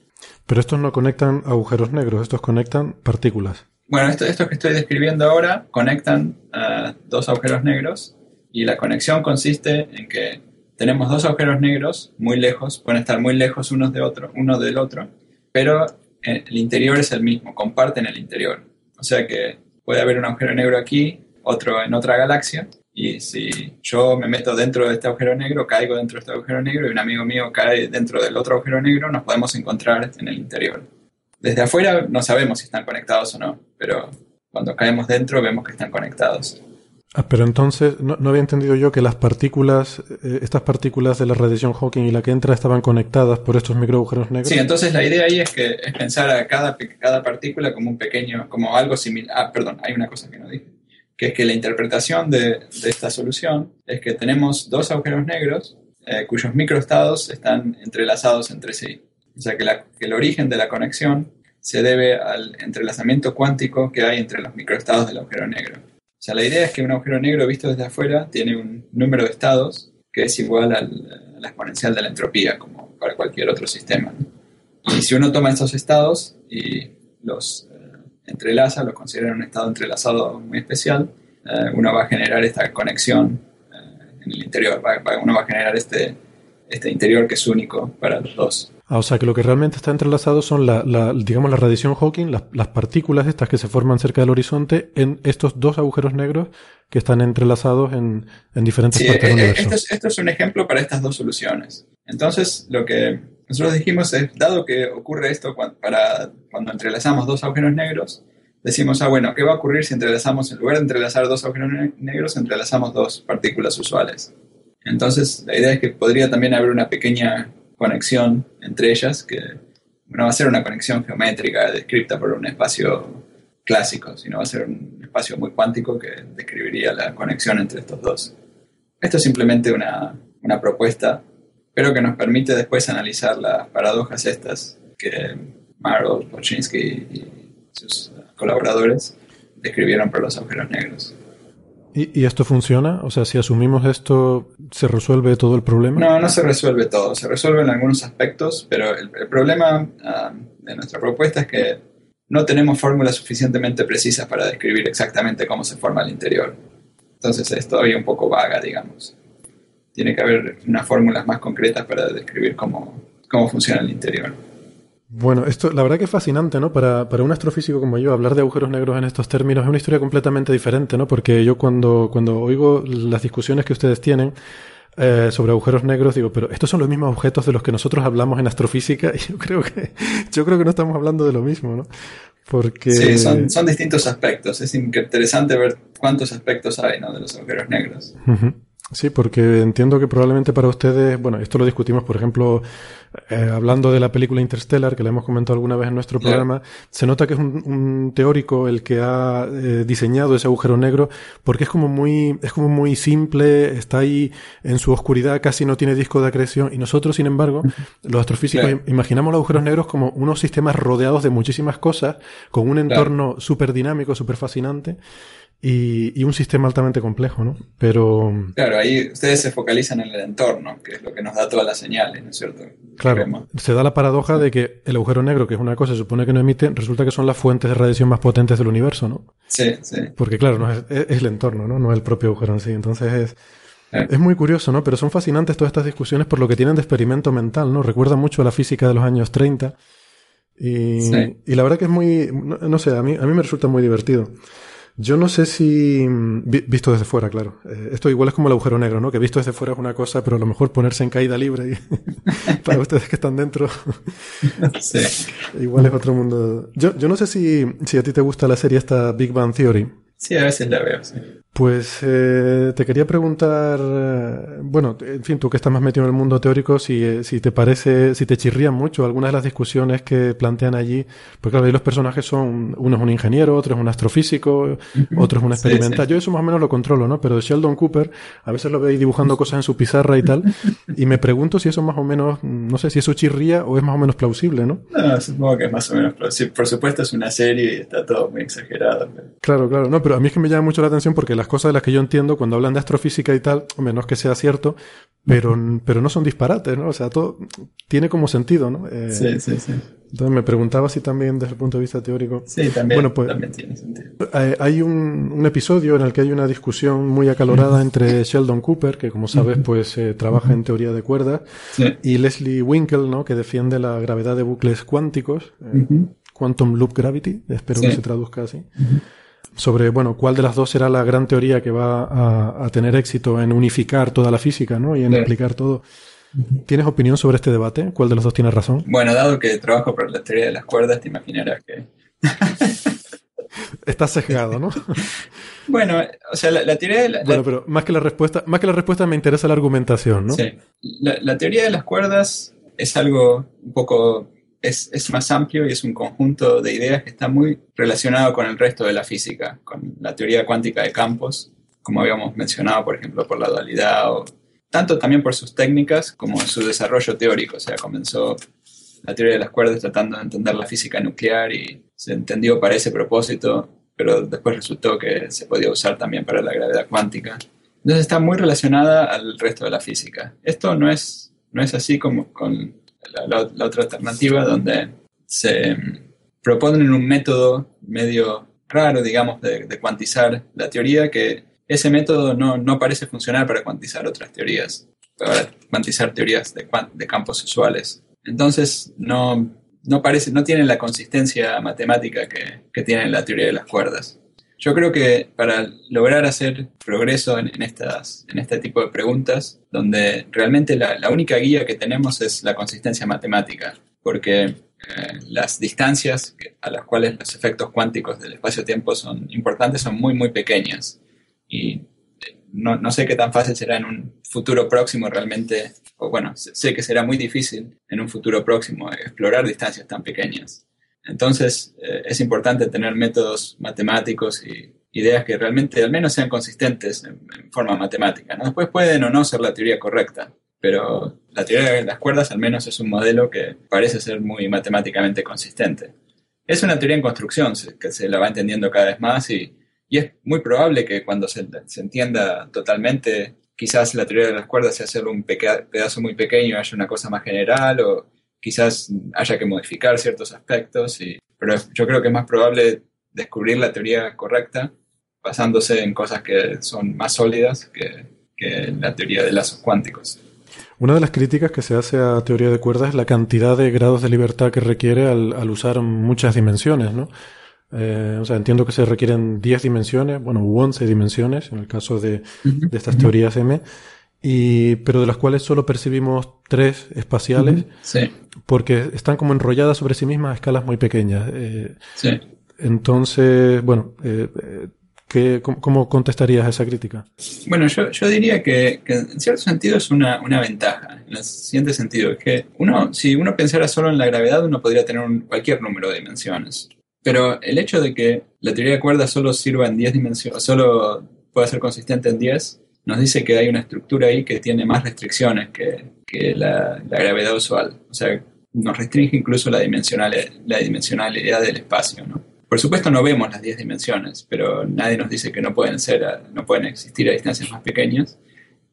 Pero estos no conectan agujeros negros, estos conectan partículas. Bueno, estos esto que estoy describiendo ahora conectan a dos agujeros negros y la conexión consiste en que tenemos dos agujeros negros muy lejos, pueden estar muy lejos unos de otro, uno del otro, pero el interior es el mismo, comparten el interior. O sea que puede haber un agujero negro aquí, otro en otra galaxia, y si yo me meto dentro de este agujero negro, caigo dentro de este agujero negro y un amigo mío cae dentro del otro agujero negro, nos podemos encontrar en el interior. Desde afuera no sabemos si están conectados o no, pero cuando caemos dentro vemos que están conectados. Ah, pero entonces, no, había entendido yo que las partículas, eh, estas partículas de la radiación Hawking y la que entra estaban conectadas por estos microagujeros negros. Sí, entonces la idea ahí es que es pensar a cada, cada partícula como un pequeño, como algo similar. Ah, perdón, hay una cosa que no dije que es que la interpretación de, esta solución es que tenemos dos agujeros negros eh, cuyos microestados están entrelazados entre sí. O sea que, el origen de la conexión se debe al entrelazamiento cuántico que hay entre los microestados del agujero negro. O sea, la idea es que un agujero negro visto desde afuera tiene un número de estados que es igual a la exponencial de la entropía, como para cualquier otro sistema. Y si uno toma estos estados y los entrelaza, lo considera un estado entrelazado muy especial, eh, uno va a generar esta conexión eh, en el interior, uno va a generar este, este interior que es único para los dos. Ah, o sea que lo que realmente está entrelazado son la, digamos, la radiación Hawking, las, partículas estas que se forman cerca del horizonte en estos dos agujeros negros que están entrelazados en, diferentes partes del eh, universo. Esto es, esto es un ejemplo para estas dos soluciones. Entonces, lo que nosotros dijimos es, dado que ocurre esto cuando, para, cuando entrelazamos dos agujeros negros, decimos, ah, bueno, ¿qué va a ocurrir si entrelazamos, en lugar de entrelazar dos agujeros negros, entrelazamos dos partículas usuales? Entonces, la idea es que podría también haber una pequeña conexión entre ellas, que no va a ser una conexión geométrica descrita por un espacio clásico, sino va a ser un espacio muy cuántico que describiría la conexión entre estos dos. Esto es simplemente una, una propuesta pero que nos permite después analizar las paradojas estas que Marl, Pochinski y sus colaboradores describieron para los agujeros negros. ¿Y, esto funciona? O sea, si asumimos esto, ¿se resuelve todo el problema? No, no se resuelve todo. Se resuelve en algunos aspectos, pero el, problema ah, de nuestra propuesta es que no tenemos fórmulas suficientemente precisas para describir exactamente cómo se forma el interior. Entonces es todavía un poco vaga, digamos tiene que haber unas fórmulas más concretas para describir cómo, cómo funciona el interior. Bueno, esto la verdad que es fascinante, ¿no? Para, para un astrofísico como yo, hablar de agujeros negros en estos términos es una historia completamente diferente, ¿no? Porque yo cuando, cuando oigo las discusiones que ustedes tienen eh, sobre agujeros negros, digo, pero estos son los mismos objetos de los que nosotros hablamos en astrofísica y yo creo que, yo creo que no estamos hablando de lo mismo, ¿no? Porque... Sí, son, son distintos aspectos. Es interesante ver cuántos aspectos hay, ¿no? De los agujeros negros. Sí, porque entiendo que probablemente para ustedes, bueno, esto lo discutimos, por ejemplo, eh, hablando de la película Interstellar, que la hemos comentado alguna vez en nuestro programa, se nota que es un, teórico el que ha eh, diseñado ese agujero negro, porque es como muy, es como muy simple, está ahí en su oscuridad, casi no tiene disco de acreción, y nosotros, sin embargo, los astrofísicos imaginamos los agujeros negros como unos sistemas rodeados de muchísimas cosas, con un entorno súper dinámico, súper fascinante, y, un sistema altamente complejo, ¿no? Pero... Claro, ahí ustedes se focalizan en el entorno, que es lo que nos da todas las señales, ¿no es cierto? Claro, se da la paradoja de que el agujero negro, que es una cosa, se supone que no emite, resulta que son las fuentes de radiación más potentes del universo, ¿no? Sí, sí. Porque claro, no es, el entorno, ¿no? No es el propio agujero en sí. Entonces es... Es muy curioso, ¿no? Pero son fascinantes todas estas discusiones por lo que tienen de experimento mental, ¿no? Recuerda mucho a la física de los años 30. Y, y la verdad que es muy, no, sé, a mí, a mí me resulta muy divertido. Yo no sé si, visto desde fuera, claro. Eh, esto igual es como el agujero negro, ¿no? Que visto desde fuera es una cosa, pero a lo mejor ponerse en caída libre y para ustedes que están dentro, sí. igual es otro mundo. Yo, yo no sé si, si a ti te gusta la serie esta Big Bang Theory. Sí, a veces la veo, sí. Pues eh, te quería preguntar, eh, bueno, en fin, tú que estás más metido en el mundo teórico, si, eh, si te parece, si te chirrían mucho algunas de las discusiones que plantean allí, porque claro, ahí los personajes son, uno es un ingeniero, otro es un astrofísico, otro es un experimental. Yo eso más o menos lo controlo, ¿no? Pero Sheldon Cooper, a veces lo ahí dibujando cosas en su pizarra y tal, y me pregunto si eso más o menos, no sé si eso chirría o es más o menos plausible, ¿no? No, supongo que es más o menos plausible. Por supuesto es una serie y está todo muy exagerado. Claro, claro, no, pero a mí es que me llama mucho la atención porque las cosas de las que yo entiendo cuando hablan de astrofísica y tal, hombre, no es que sea cierto, pero, pero no son disparates, ¿no? O sea, todo tiene como sentido, ¿no? Eh, sí, sí, sí. Entonces me preguntaba si también desde el punto de vista teórico. Sí, también, bueno, pues, también tiene sentido. Hay, un, un, episodio en el que hay una discusión muy acalorada entre Sheldon Cooper, que como sabes, pues eh, trabaja en teoría de cuerdas, y Leslie Winkle, ¿no? Que defiende la gravedad de bucles cuánticos, eh, Quantum Loop Gravity, espero que se traduzca así sobre, bueno, cuál de las dos será la gran teoría que va a, tener éxito en unificar toda la física, ¿no? Y en explicar todo. ¿Tienes opinión sobre este debate? ¿Cuál de los dos tiene razón? Bueno, dado que trabajo por la teoría de las cuerdas, te imaginarás que... Estás sesgado, ¿no? bueno, o sea, la, teoría de la, Bueno, pero más que la respuesta, más que la respuesta me interesa la argumentación, ¿no? Sí. la teoría de las cuerdas es algo un poco es, más amplio y es un conjunto de ideas que está muy relacionado con el resto de la física, con la teoría cuántica de campos, como habíamos mencionado, por ejemplo, por la dualidad, o tanto también por sus técnicas como su desarrollo teórico. O sea, comenzó la teoría de las cuerdas tratando de entender la física nuclear y se entendió para ese propósito, pero después resultó que se podía usar también para la gravedad cuántica. Entonces está muy relacionada al resto de la física. Esto no es, no es así como con la, otra alternativa, donde se proponen un método medio raro, digamos, de, cuantizar la teoría, que ese método no, no, parece funcionar para cuantizar otras teorías, para cuantizar teorías de, de campos usuales. Entonces, no, no, parece, no tiene la consistencia matemática que, que tiene la teoría de las cuerdas. Yo creo que para lograr hacer progreso en, estas, en este tipo de preguntas, donde realmente la, única guía que tenemos es la consistencia matemática, porque eh, las distancias a las cuales los efectos cuánticos del espacio-tiempo son importantes son muy, muy pequeñas. Y eh, no, no, sé qué tan fácil será en un futuro próximo realmente, o bueno, sé que será muy difícil en un futuro próximo explorar distancias tan pequeñas. Entonces, eh, es importante tener métodos matemáticos y ideas que realmente al menos sean consistentes en, forma matemática. Después pueden o no ser la teoría correcta, pero la teoría de las cuerdas al menos es un modelo que parece ser muy matemáticamente consistente. Es una teoría en construcción, que se la va entendiendo cada vez más y, es muy probable que cuando se, entienda totalmente, quizás la teoría de las cuerdas sea hacerlo un pedazo muy pequeño, haya una cosa más general o quizás haya que modificar ciertos aspectos, y, pero yo creo que es más probable descubrir la teoría correcta basándose en cosas que son más sólidas que, que la teoría de lazos cuánticos. Una de las críticas que se hace a teoría de cuerdas es la cantidad de grados de libertad que requiere al, al usar muchas dimensiones, ¿no? Eh, o sea, entiendo que se requieren 10 dimensiones, bueno, u 11 dimensiones en el caso de, de estas teorías M y, pero de las cuales solo percibimos tres espaciales, sí. porque están como enrolladas sobre sí mismas a escalas muy pequeñas. Eh, sí. Entonces, bueno, eh, eh ¿Qué, cómo, contestarías a esa crítica? Bueno, yo, yo diría que, en cierto sentido es una, una, ventaja, en el siguiente sentido, es que uno, si uno pensara solo en la gravedad, uno podría tener cualquier número de dimensiones. Pero el hecho de que la teoría de cuerdas solo sirva en 10 dimensiones, solo pueda ser consistente en 10, nos dice que hay una estructura ahí que tiene más restricciones que, que la, la, gravedad usual. O sea, nos restringe incluso la dimensionalidad, la dimensionalidad del espacio, ¿no? Por supuesto no vemos las 10 dimensiones, pero nadie nos dice que no pueden ser, no pueden existir a distancias más pequeñas.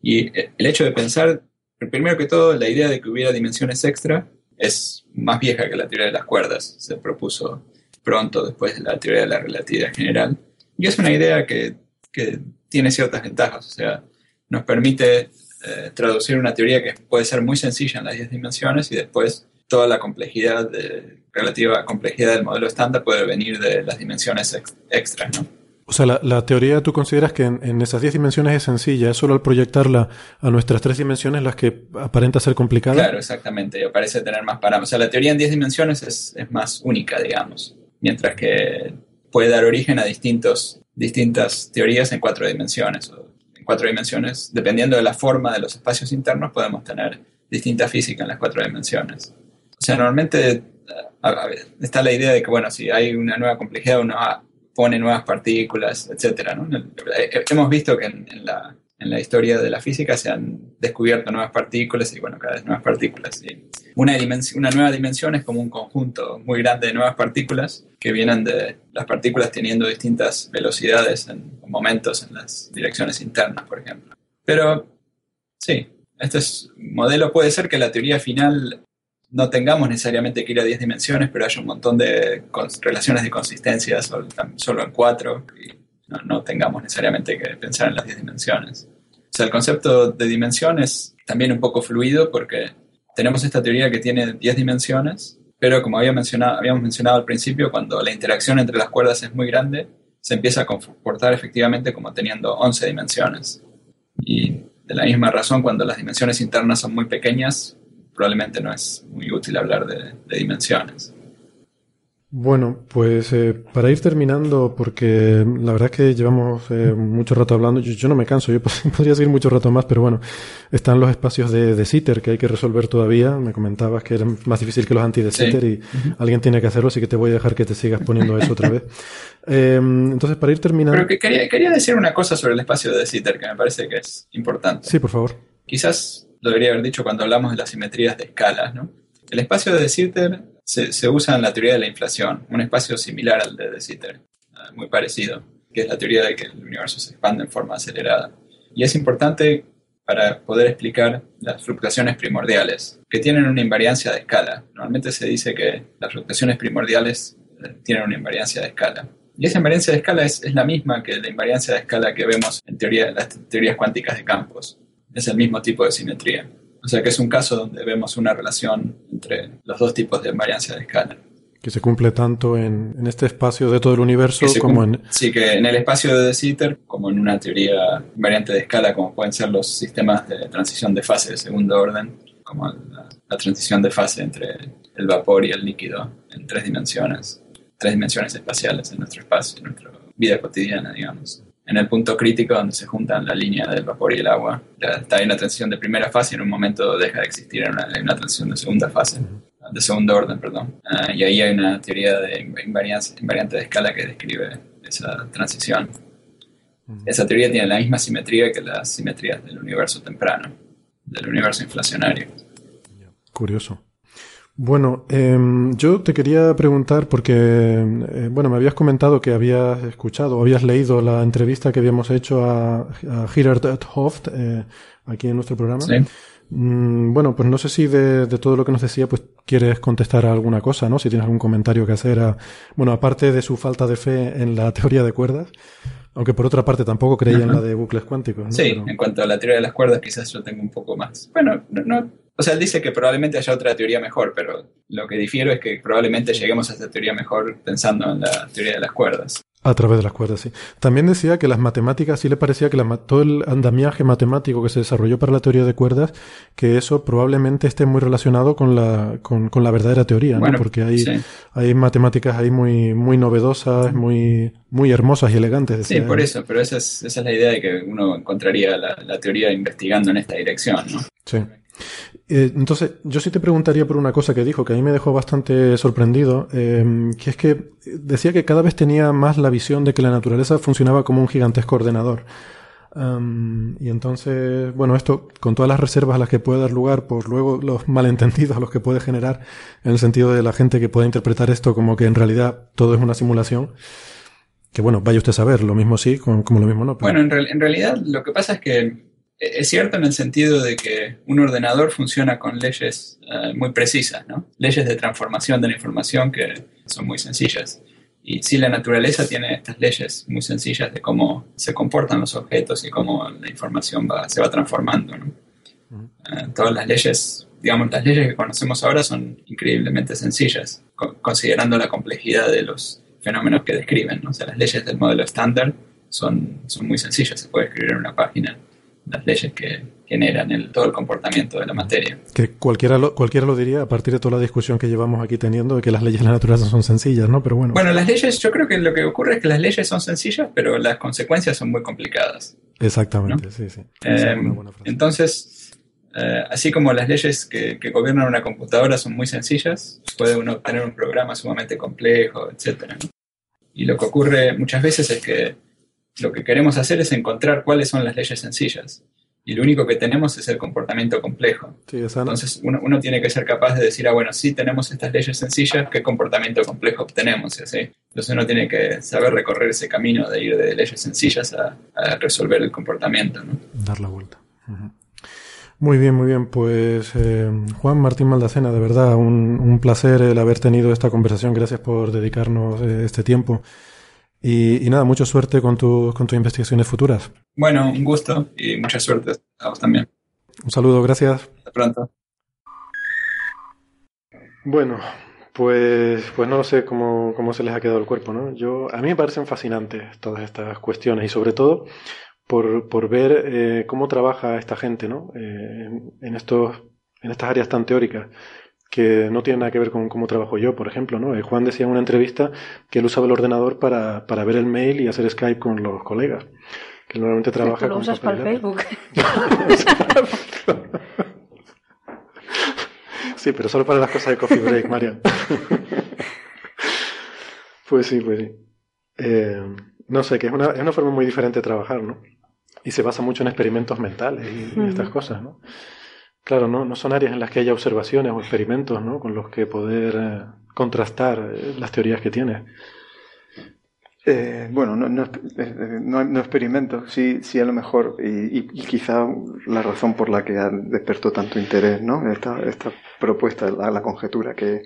Y el hecho de pensar, primero que todo, la idea de que hubiera dimensiones extra es más vieja que la teoría de las cuerdas. Se propuso pronto después de la teoría de la relatividad general. Y es una idea que, que tiene ciertas ventajas. O sea, nos permite eh, traducir una teoría que puede ser muy sencilla en las 10 dimensiones y después toda la complejidad de, relativa complejidad del modelo estándar puede venir de las dimensiones extras, ¿no? O sea, la, teoría tú consideras que en, esas 10 dimensiones es sencilla, es solo al proyectarla a nuestras tres dimensiones las que aparenta ser complicada. Claro, exactamente, y parece tener más parámetros. O sea, la teoría en 10 dimensiones es, es, más única, digamos, mientras que puede dar origen a distintos, distintas teorías en cuatro dimensiones. en cuatro dimensiones, dependiendo de la forma de los espacios internos, podemos tener distinta física en las cuatro dimensiones. O sea, normalmente está la idea de que, bueno, si hay una nueva complejidad, uno pone nuevas partículas, etc. Eh, hemos visto que en, la, en, la, historia de la física se han descubierto nuevas partículas y, bueno, cada vez nuevas partículas. Y una, una nueva dimensión es como un conjunto muy grande de nuevas partículas que vienen de las partículas teniendo distintas velocidades en momentos en las direcciones internas, por ejemplo. Pero, sí, este es, modelo puede ser que la teoría final no tengamos necesariamente que ir a 10 dimensiones, pero hay un montón de relaciones de consistencia solo, solo en 4 y no, tengamos necesariamente que pensar en las 10 dimensiones. O sea, el concepto de dimensión es también un poco fluido porque tenemos esta teoría que tiene 10 dimensiones, pero como había mencionado, habíamos mencionado al principio, cuando la interacción entre las cuerdas es muy grande, se empieza a comportar efectivamente como teniendo 11 dimensiones. Y de la misma razón, cuando las dimensiones internas son muy pequeñas, probablemente no es muy útil hablar de, dimensiones. Bueno, pues eh, para ir terminando, porque la verdad es que llevamos eh, mucho rato hablando, yo, no me canso, yo podría seguir mucho rato más, pero bueno, están los espacios de, de Sitter que hay que resolver todavía. Me comentabas que eran más difícil que los anti de Sitter y alguien tiene que hacerlo, así que te voy a dejar que te sigas poniendo eso otra vez. Em, entonces, para ir terminando. Pero que quería, quería decir una cosa sobre el espacio de Sitter que me parece que es importante. Sí, por favor. Quizás lo debería haber dicho cuando hablamos de las simetrías de escalas. ¿no? El espacio de De Sitter se, usa en la teoría de la inflación, un espacio similar al de De Sitter, muy parecido, que es la teoría de que el universo se expande en forma acelerada. Y es importante para poder explicar las fluctuaciones primordiales, que tienen una invariancia de escala. Normalmente se dice que las fluctuaciones primordiales eh, tienen una invariancia de escala. Y esa invariancia de escala es, la misma que la invariancia de escala que vemos en las teorías cuánticas de campos es el mismo tipo de simetría. O sea que es un caso donde vemos una relación entre los dos tipos de invariancia de escala. Que se cumple tanto en, este espacio de todo el universo como en... Sí, que en el espacio de De Sitter, como en una teoría invariante de escala, como pueden ser los sistemas de transición de fase de segundo orden, como la, la transición de fase entre el vapor y el líquido en tres dimensiones, tres dimensiones espaciales en nuestro espacio, en nuestra vida cotidiana, digamos en el punto crítico donde se juntan la línea del vapor y el agua. está en una transición de primera fase y en un momento deja de existir en una, transición de segunda fase, de segundo orden, perdón. Ah, y ahí hay una teoría de invariante de escala que describe esa transición. Esa teoría tiene la misma simetría que las simetrías del universo temprano, del universo inflacionario. Curioso. Bueno, em, yo te quería preguntar porque, eh, bueno, me habías comentado que habías escuchado, habías leído la entrevista que habíamos hecho a, a Gerard Hoft eh, aquí en nuestro programa. Sí. Mm, bueno, pues no sé si de, de, todo lo que nos decía, pues quieres contestar a alguna cosa, ¿no? Si tienes algún comentario que hacer a, bueno, aparte de su falta de fe en la teoría de cuerdas, aunque por otra parte tampoco creía en la de bucles cuánticos. ¿no? Sí, en cuanto a la teoría de las cuerdas, quizás yo tengo un poco más. Bueno, no, o sea, él dice que probablemente haya otra teoría mejor, pero lo que difiero es que probablemente lleguemos a esta teoría mejor pensando en la teoría de las cuerdas. A través de las cuerdas, sí. También decía que las matemáticas, sí le parecía que todo el andamiaje matemático que se desarrolló para la teoría de cuerdas, que eso probablemente esté muy relacionado con la, con, la verdadera teoría, ¿no? Porque hay, hay matemáticas ahí muy, muy novedosas, muy, muy hermosas y elegantes. Sí, por eso, pero esa es, esa es la idea de que uno encontraría la, la teoría investigando en esta dirección, ¿no? Sí. Eh, entonces, yo sí te preguntaría por una cosa que dijo, que a mí me dejó bastante sorprendido, em, que es que decía que cada vez tenía más la visión de que la naturaleza funcionaba como un gigantesco ordenador. Em, y entonces, bueno, esto con todas las reservas a las que puede dar lugar, pues luego los malentendidos a los que puede generar, en el sentido de la gente que puede interpretar esto como que en realidad todo es una simulación. Que bueno, vaya usted a saber, lo mismo sí, como, lo mismo no. Bueno, en, en realidad lo que pasa es que es cierto en el sentido de que un ordenador funciona con leyes eh, muy precisas, ¿no? Leyes de transformación de la información que son muy sencillas. Y sí, la naturaleza tiene estas leyes muy sencillas de cómo se comportan los objetos y cómo la información se va transformando, ¿no? Eh, todas las leyes, digamos, las leyes que conocemos ahora son increíblemente sencillas, considerando la complejidad de los fenómenos que describen, ¿no? O sea, las leyes del modelo estándar son, son muy sencillas, se puede escribir en una página las leyes que generan el, todo el comportamiento de la materia. Que cualquiera lo, cualquiera lo diría a partir de toda la discusión que llevamos aquí teniendo de que las leyes de la naturaleza son sencillas, ¿no? Pero bueno. Bueno, las leyes, yo creo que lo que ocurre es que las leyes son sencillas, pero las consecuencias son muy complicadas. Exactamente, sí, sí. Eh, entonces, eh, así como las leyes que, que, gobiernan una computadora son muy sencillas, puede uno tener un programa sumamente complejo, etc. Y lo que ocurre muchas veces es que lo que queremos hacer es encontrar cuáles son las leyes sencillas. Y lo único que tenemos es el comportamiento complejo. Entonces uno, tiene que ser capaz de decir, ah, bueno, sí tenemos estas leyes sencillas, ¿qué comportamiento complejo obtenemos? Entonces uno tiene que saber recorrer ese camino de ir de leyes sencillas a, resolver el comportamiento. ¿no? Dar la vuelta. Muy bien, muy bien. Pues eh, Juan Martín Maldacena, de verdad, un, placer el haber tenido esta conversación. Gracias por dedicarnos eh, este tiempo. Y, nada, mucha suerte con, con tus investigaciones futuras. Bueno, un gusto y mucha suerte a vos también. Un saludo, gracias. Hasta pronto. Bueno, pues, pues no sé cómo, cómo, se les ha quedado el cuerpo, ¿no? Yo, a mí me parecen fascinantes todas estas cuestiones y sobre todo por, por ver eh, cómo trabaja esta gente, ¿no? Eh, en, estos, en estas áreas tan teóricas que no tiene nada que ver con cómo trabajo yo, por ejemplo, ¿no? Eh, Juan decía en una entrevista que él usaba el ordenador para, para ver el mail y hacer Skype con los colegas. Que normalmente trabaja lo usas para el Facebook. sí, pero solo para las cosas de coffee break, Marian. pues sí, pues sí. Eh, no sé, que es una, es una forma muy diferente de trabajar, ¿no? Y se basa mucho en experimentos mentales y, y estas cosas, ¿no? Claro, ¿no? no son áreas en las que haya observaciones o experimentos ¿no? con los que poder eh, contrastar eh, las teorías que tiene. Eh, bueno, no, no, no, experimento, sí, sí a lo mejor, y, quizá la razón por la que despertó tanto interés, ¿no? Esta, esta propuesta, la, la conjetura que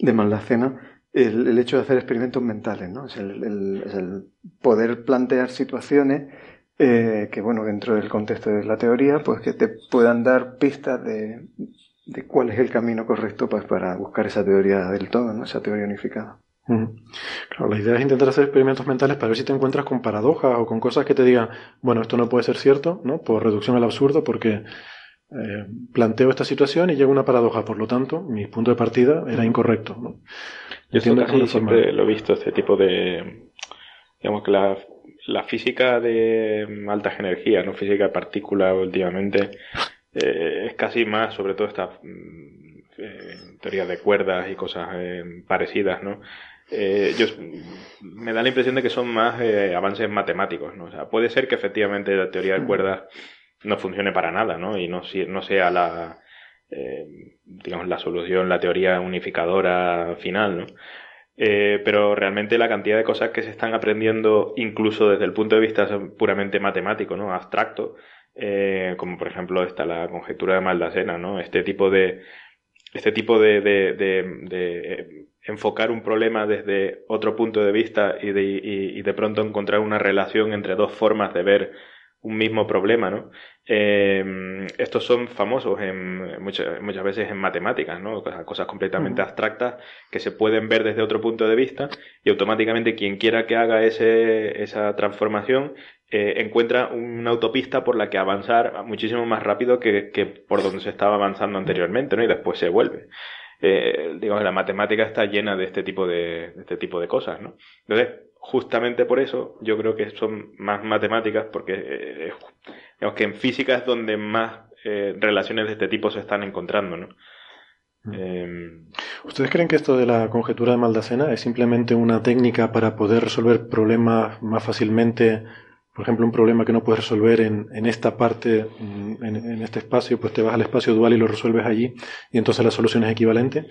de Maldacena, el, el, hecho de hacer experimentos mentales, ¿no? Es el, es el poder plantear situaciones eh, que bueno, dentro del contexto de la teoría, pues que te puedan dar pistas de, de cuál es el camino correcto pues, para buscar esa teoría del todo, ¿no? esa teoría unificada. Claro, la idea es intentar hacer experimentos mentales para ver si te encuentras con paradojas o con cosas que te digan, bueno, esto no puede ser cierto, ¿no? Por reducción al absurdo, porque eh, planteo esta situación y llega una paradoja, por lo tanto, mi punto de partida era incorrecto, ¿no? Yo siempre lo he visto, este tipo de, digamos que la la física de altas energías, no física de partículas últimamente, eh, es casi más, sobre todo estas mm, eh, teorías de cuerdas y cosas eh, parecidas, ¿no? yo, me da la impresión de que son más avances matemáticos, ¿no? O sea, puede ser que efectivamente la teoría de cuerdas no funcione para nada, ¿no? Y no, no sea la, digamos, la solución, la teoría unificadora final, ¿no? Eh, pero realmente la cantidad de cosas que se están aprendiendo, incluso desde el punto de vista puramente matemático, ¿no? abstracto, eh, como por ejemplo esta la conjetura de Maldacena, ¿no? Este tipo de este tipo de, de, de, eh, enfocar un problema desde otro punto de vista y de, y, de pronto encontrar una relación entre dos formas de ver un mismo problema, ¿no? Eh, estos son famosos en, muchas, muchas veces en matemáticas, ¿no? Cosas completamente abstractas que se pueden ver desde otro punto de vista y automáticamente quien quiera que haga ese, esa transformación eh, encuentra una autopista por la que avanzar muchísimo más rápido que, que por donde se estaba avanzando anteriormente, ¿no? Y después se vuelve. Eh, digamos, la matemática está llena de este tipo de, de este tipo de cosas, ¿no? Entonces, justamente por eso yo creo que son más matemáticas porque eh, digamos que en física es donde más eh, relaciones de este tipo se están encontrando, ¿no? Mm. Em, ¿Ustedes creen que esto de la conjetura de Maldacena es simplemente una técnica para poder resolver problemas más fácilmente? Por ejemplo, un problema que no puedes resolver en, en esta parte, mm, en, este espacio, pues te vas al espacio dual y lo resuelves allí y entonces la solución es equivalente.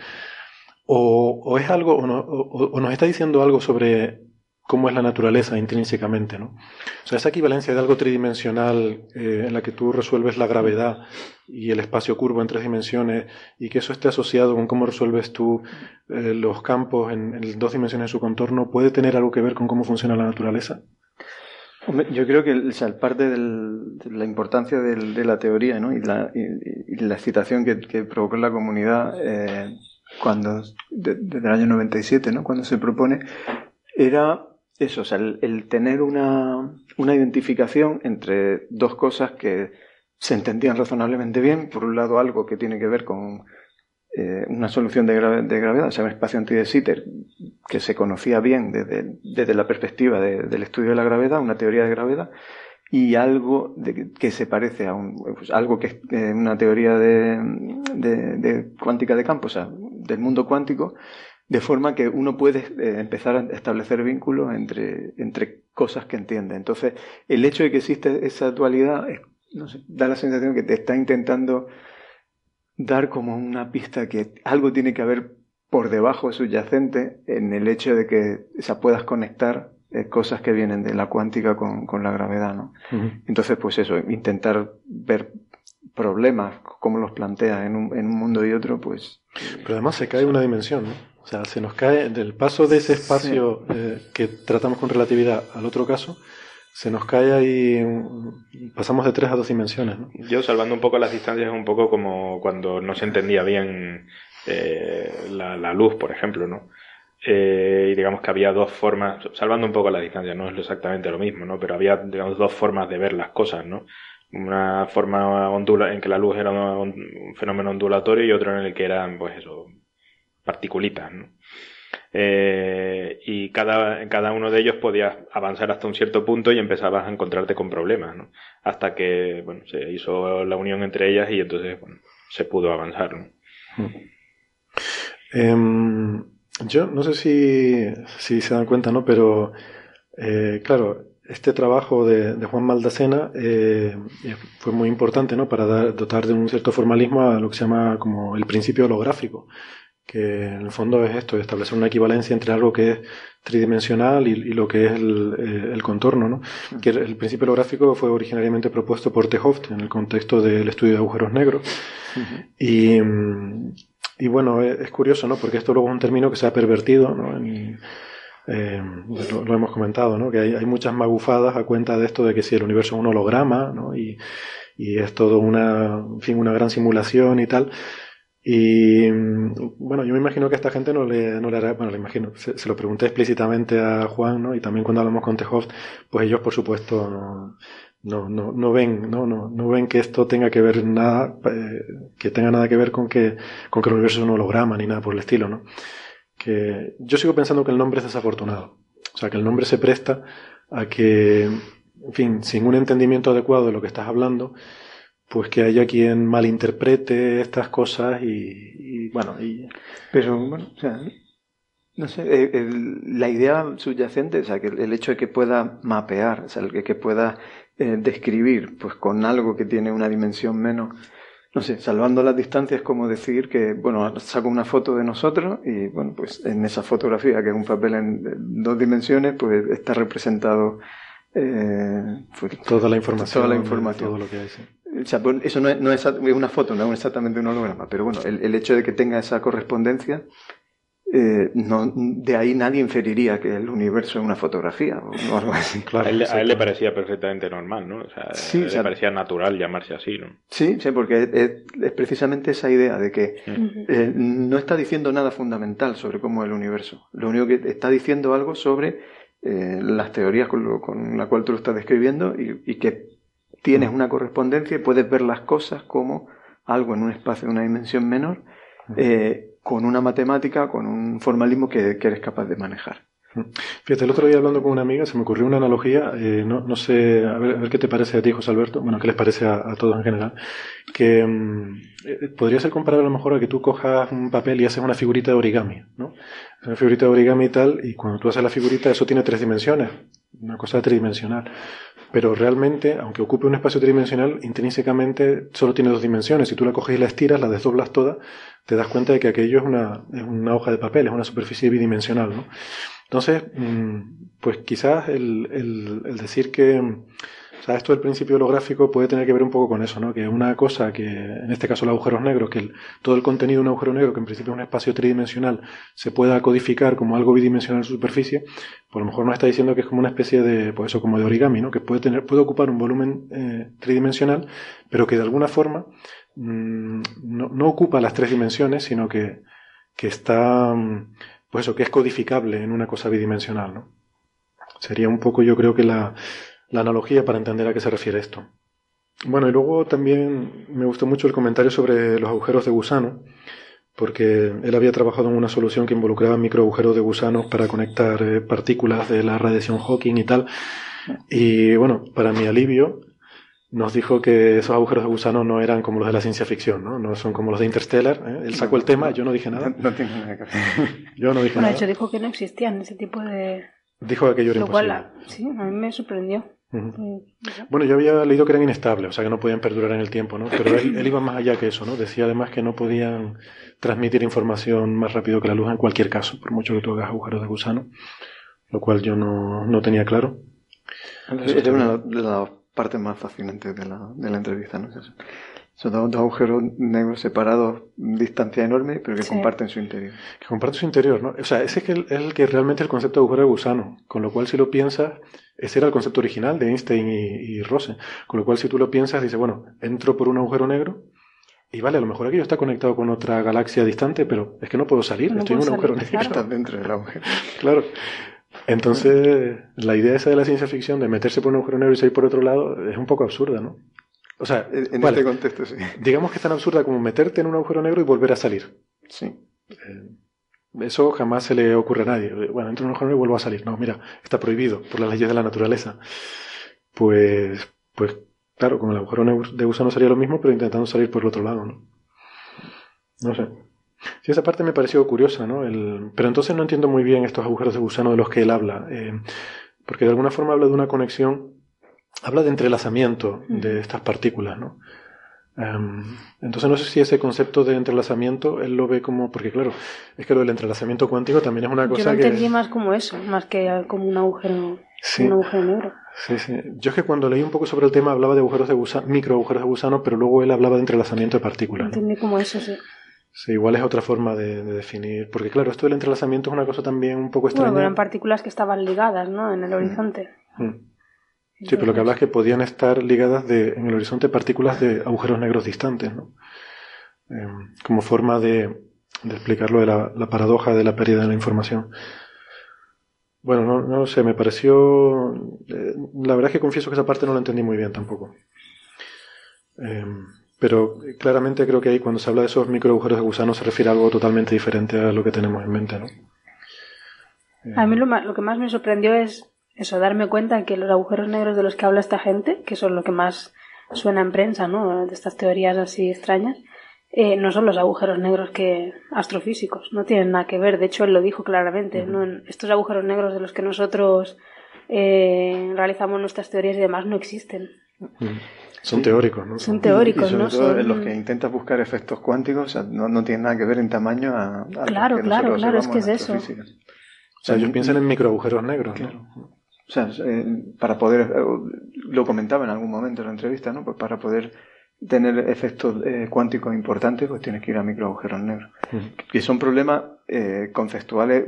O, o es algo, o, no, o nos está diciendo algo sobre cómo es la naturaleza intrínsecamente, ¿no? O sea, esa equivalencia de algo tridimensional eh, en la que tú resuelves la gravedad y el espacio curvo en tres dimensiones y que eso esté asociado con cómo resuelves tú eh, los campos en, dos dimensiones de su contorno, ¿puede tener algo que ver con cómo funciona la naturaleza? Yo creo que o sea, parte de la importancia de la teoría ¿no? y, la, y, la excitación que, provocó en la comunidad eh, cuando, desde el año 97, ¿no? cuando se propone, era eso, o sea, el, tener una, una, identificación entre dos cosas que se entendían razonablemente bien. Por un lado, algo que tiene que ver con eh, una solución de, de, gravedad, o sea, un espacio anti de Sitter, que se conocía bien desde, desde la perspectiva del estudio de la gravedad, una teoría de gravedad, y algo de, que se parece a un, pues, algo que es eh, una teoría de, de, cuántica de campo, o sea, del mundo cuántico, de forma que uno puede eh, empezar a establecer vínculos entre, entre cosas que entiende. Entonces, el hecho de que existe esa dualidad da la sensación que te está intentando dar como una pista que algo tiene que haber por debajo subyacente en el hecho de que se puedas conectar eh, cosas que vienen de la cuántica con, con la gravedad, ¿no? Entonces, pues eso, intentar ver problemas, cómo los plantea en un, en un mundo y otro, pues... Pero además se cae una dimensión, ¿no? O sea, se nos cae del paso de ese espacio eh, que tratamos con relatividad al otro caso, se nos cae ahí, pasamos de tres a dos dimensiones. ¿no? Yo, salvando un poco las distancias, es un poco como cuando no se entendía bien eh, la, luz, por ejemplo, ¿no? Eh, y digamos que había dos formas, salvando un poco las distancias, no es exactamente lo mismo, ¿no? Pero había, digamos, dos formas de ver las cosas, ¿no? Una forma ondula en que la luz era un, un fenómeno ondulatorio y otro en el que eran, pues eso, particulitas, ¿no? Eh, y cada, cada uno de ellos podías avanzar hasta un cierto punto y empezabas a encontrarte con problemas, ¿no? Hasta que, bueno, se hizo la unión entre ellas y entonces, bueno, se pudo avanzar, ¿no? Em, yo no sé si, si, se dan cuenta, ¿no? Pero, eh, claro, este trabajo de, Juan Maldacena eh, fue muy importante, ¿no? Para dotar de un cierto formalismo a lo que se llama como el principio holográfico que en el fondo es esto, establecer una equivalencia entre algo que es tridimensional y, lo que es el, eh, el contorno, ¿no? Que el principio holográfico fue originariamente propuesto por Tehoft en el contexto del estudio de agujeros negros. y, y, bueno, es, curioso, ¿no? Porque esto luego es un término que se ha pervertido, ¿no? Eh, lo, hemos comentado, ¿no? Que hay, hay, muchas magufadas a cuenta de esto de que si el universo es un holograma, ¿no? Y, y es todo una, en fin, una gran simulación y tal. Y bueno, yo me imagino que a esta gente no le, no le hará, bueno, le imagino, se, lo pregunté explícitamente a Juan, ¿no? Y también cuando hablamos con Tejoft, pues ellos, por supuesto, no, no, no, ven, no, no, no ven que esto tenga que ver nada, eh, que tenga nada que ver con que, con que el universo es un holograma ni nada por el estilo, ¿no? Que yo sigo pensando que el nombre es desafortunado. O sea, que el nombre se presta a que, en fin, sin un entendimiento adecuado de lo que estás hablando, pues que haya quien malinterprete estas cosas y, bueno, y... Pero bueno, o sea, no sé, eh, la idea subyacente, o sea, que el hecho de que pueda mapear, o sea, el que, pueda eh, describir, pues con algo que tiene una dimensión menos, no sé, salvando las distancias, como decir que, bueno, saco una foto de nosotros y, bueno, pues en esa fotografía, que es un papel en dos dimensiones, pues está representado eh, pues, toda la información. Toda la información. Todo lo que hay, eso no es, no una foto, no es exactamente un holograma, pero bueno, el, hecho de que tenga esa correspondencia eh, no, de ahí nadie inferiría que el universo es una fotografía o algo así. Claro, a, él, le parecía perfectamente normal, ¿no? O sea, sí, le parecía natural llamarse así, ¿no? Sí, sí, porque es, precisamente esa idea de que eh, no está diciendo nada fundamental sobre cómo es el universo. Lo único que está diciendo algo sobre eh, las teorías con, con, la cual tú lo estás describiendo y, y que tienes una correspondencia y puedes ver las cosas como algo en un espacio de una dimensión menor eh, con una matemática, con un formalismo que, eres capaz de manejar. Fíjate, el otro día hablando con una amiga se me ocurrió una analogía, eh, no, no, sé, a ver, qué te parece a ti, José Alberto, bueno, qué les parece a, todos en general, que mm, eh, podría ser comparable a lo mejor a que tú cojas un papel y haces una figurita de origami, ¿no? Una figurita de origami y tal, y cuando tú haces la figurita eso tiene tres dimensiones, una cosa tridimensional. Pero realmente, aunque ocupe un espacio tridimensional, intrínsecamente solo tiene dos dimensiones. Si tú la coges y la estiras, la desdoblas toda, te das cuenta de que aquello es una, es una hoja de papel, es una superficie bidimensional, ¿no? Entonces, mm, pues quizás el, el, decir que sea, esto del principio holográfico puede tener que ver un poco con eso, ¿no? Que una cosa que, en este caso los agujeros negros, que todo el contenido de un agujero negro, que en principio es un espacio tridimensional, se pueda codificar como algo bidimensional en su superficie, pues a lo mejor nos está diciendo que es como una especie de, pues eso, como de origami, ¿no? Que puede tener, puede ocupar un volumen eh, tridimensional, pero que de alguna forma mm, no, no, ocupa las tres dimensiones, sino que, que está, mm, pues eso, que es codificable en una cosa bidimensional, ¿no? Sería un poco, yo creo que la, la analogía para entender a qué se refiere esto. Bueno, y luego también me gustó mucho el comentario sobre los agujeros de gusano, porque él había trabajado en una solución que involucraba microagujeros de gusanos para conectar eh, partículas de la radiación Hawking y tal. Y bueno, para mi alivio, nos dijo que esos agujeros de gusano no eran como los de la ciencia ficción, ¿no? No son como los de Interstellar. ¿eh? Él sacó el tema, yo no dije nada. No, tengo nada que ver. yo no dije nada. De hecho, dijo que no existían ese tipo de... Dijo que aquello era imposible. sí, a mí me sorprendió. Bueno, yo había leído que eran inestables, o sea que no podían perdurar en el tiempo, ¿no? Pero él, iba más allá que eso, ¿no? Decía además que no podían transmitir información más rápido que la luz en cualquier caso, por mucho que tú hagas agujeros de gusano, lo cual yo no, no tenía claro. Era una de las partes más fascinantes de la, de la entrevista, ¿no? Son dos, agujeros negros separados, distancia enorme, pero que comparten su interior. Que comparten su interior, ¿no? O sea, ese es, el, el que realmente es el concepto de agujero de gusano. Con lo cual, si lo piensas, ese era el concepto original de Einstein y, y Rosen. Con lo cual, si tú lo piensas, dices, bueno, entro por un agujero negro y vale, a lo mejor aquello está conectado con otra galaxia distante, pero es que no puedo salir, estoy en un agujero negro. Estás dentro del agujero. claro. Entonces, la idea esa de la ciencia ficción de meterse por un agujero negro y salir por otro lado es un poco absurda, ¿no? O sea, en este contexto sí. Digamos que es tan absurda como meterte en un agujero negro y volver a salir. Sí. Eh, eso jamás se le ocurre a nadie. Bueno, entro en un agujero negro y vuelvo a salir. No, mira, está prohibido por las leyes de la naturaleza. Pues, pues, claro, con el agujero de gusano sería lo mismo, pero intentando salir por el otro lado, ¿no? No sé. Sí, esa parte me pareció curiosa, ¿no? El... Pero entonces no entiendo muy bien estos agujeros de gusano de los que él habla. Eh, porque de alguna forma habla de una conexión habla de entrelazamiento de estas partículas, ¿no? Em, entonces no sé si ese concepto de entrelazamiento él lo ve como porque claro es que lo del entrelazamiento cuántico también es una cosa yo lo entendí más como eso más que como un agujero un agujero negro sí sí yo es que cuando leí un poco sobre el tema hablaba de agujeros de gusano micro agujeros de gusano pero luego él hablaba de entrelazamiento de partículas entendí como eso sí Sí, igual es otra forma de, definir. Porque claro, esto del entrelazamiento es una cosa también un poco extraña. Bueno, eran partículas que estaban ligadas, ¿no? En el horizonte. Mm. Sí, pero lo que habla es que podían estar ligadas de, en el horizonte partículas de agujeros negros distantes, ¿no? Em, como forma de, de explicarlo de la, paradoja de la pérdida de la información. Bueno, no, no sé, me pareció... Eh, la verdad es que confieso que esa parte no la entendí muy bien tampoco. Em, pero claramente creo que ahí cuando se habla de esos micro agujeros de gusano se refiere a algo totalmente diferente a lo que tenemos en mente, ¿no? a mí lo, lo que más me sorprendió es eso, darme cuenta que los agujeros negros de los que habla esta gente, que son lo que más suena en prensa, ¿no? De estas teorías así extrañas, eh, no son los agujeros negros que astrofísicos, no tienen nada que ver. De hecho, él lo dijo claramente, ¿no? estos agujeros negros de los que nosotros eh, realizamos nuestras teorías y demás no existen. Son teóricos, ¿no? Son teóricos, y, ¿no? Todo en los que intentas buscar efectos cuánticos, no, no tienen nada que ver en tamaño a, Claro, claro, claro, es que es eso. O sea, ellos piensan en microagujeros negros, claro. O sea, eh, para poder, eh, lo comentaba en algún momento en la entrevista, ¿no? Pues para poder tener efectos eh, cuánticos importantes, pues tienes que ir a microagujeros negros. Que son problemas eh, conceptuales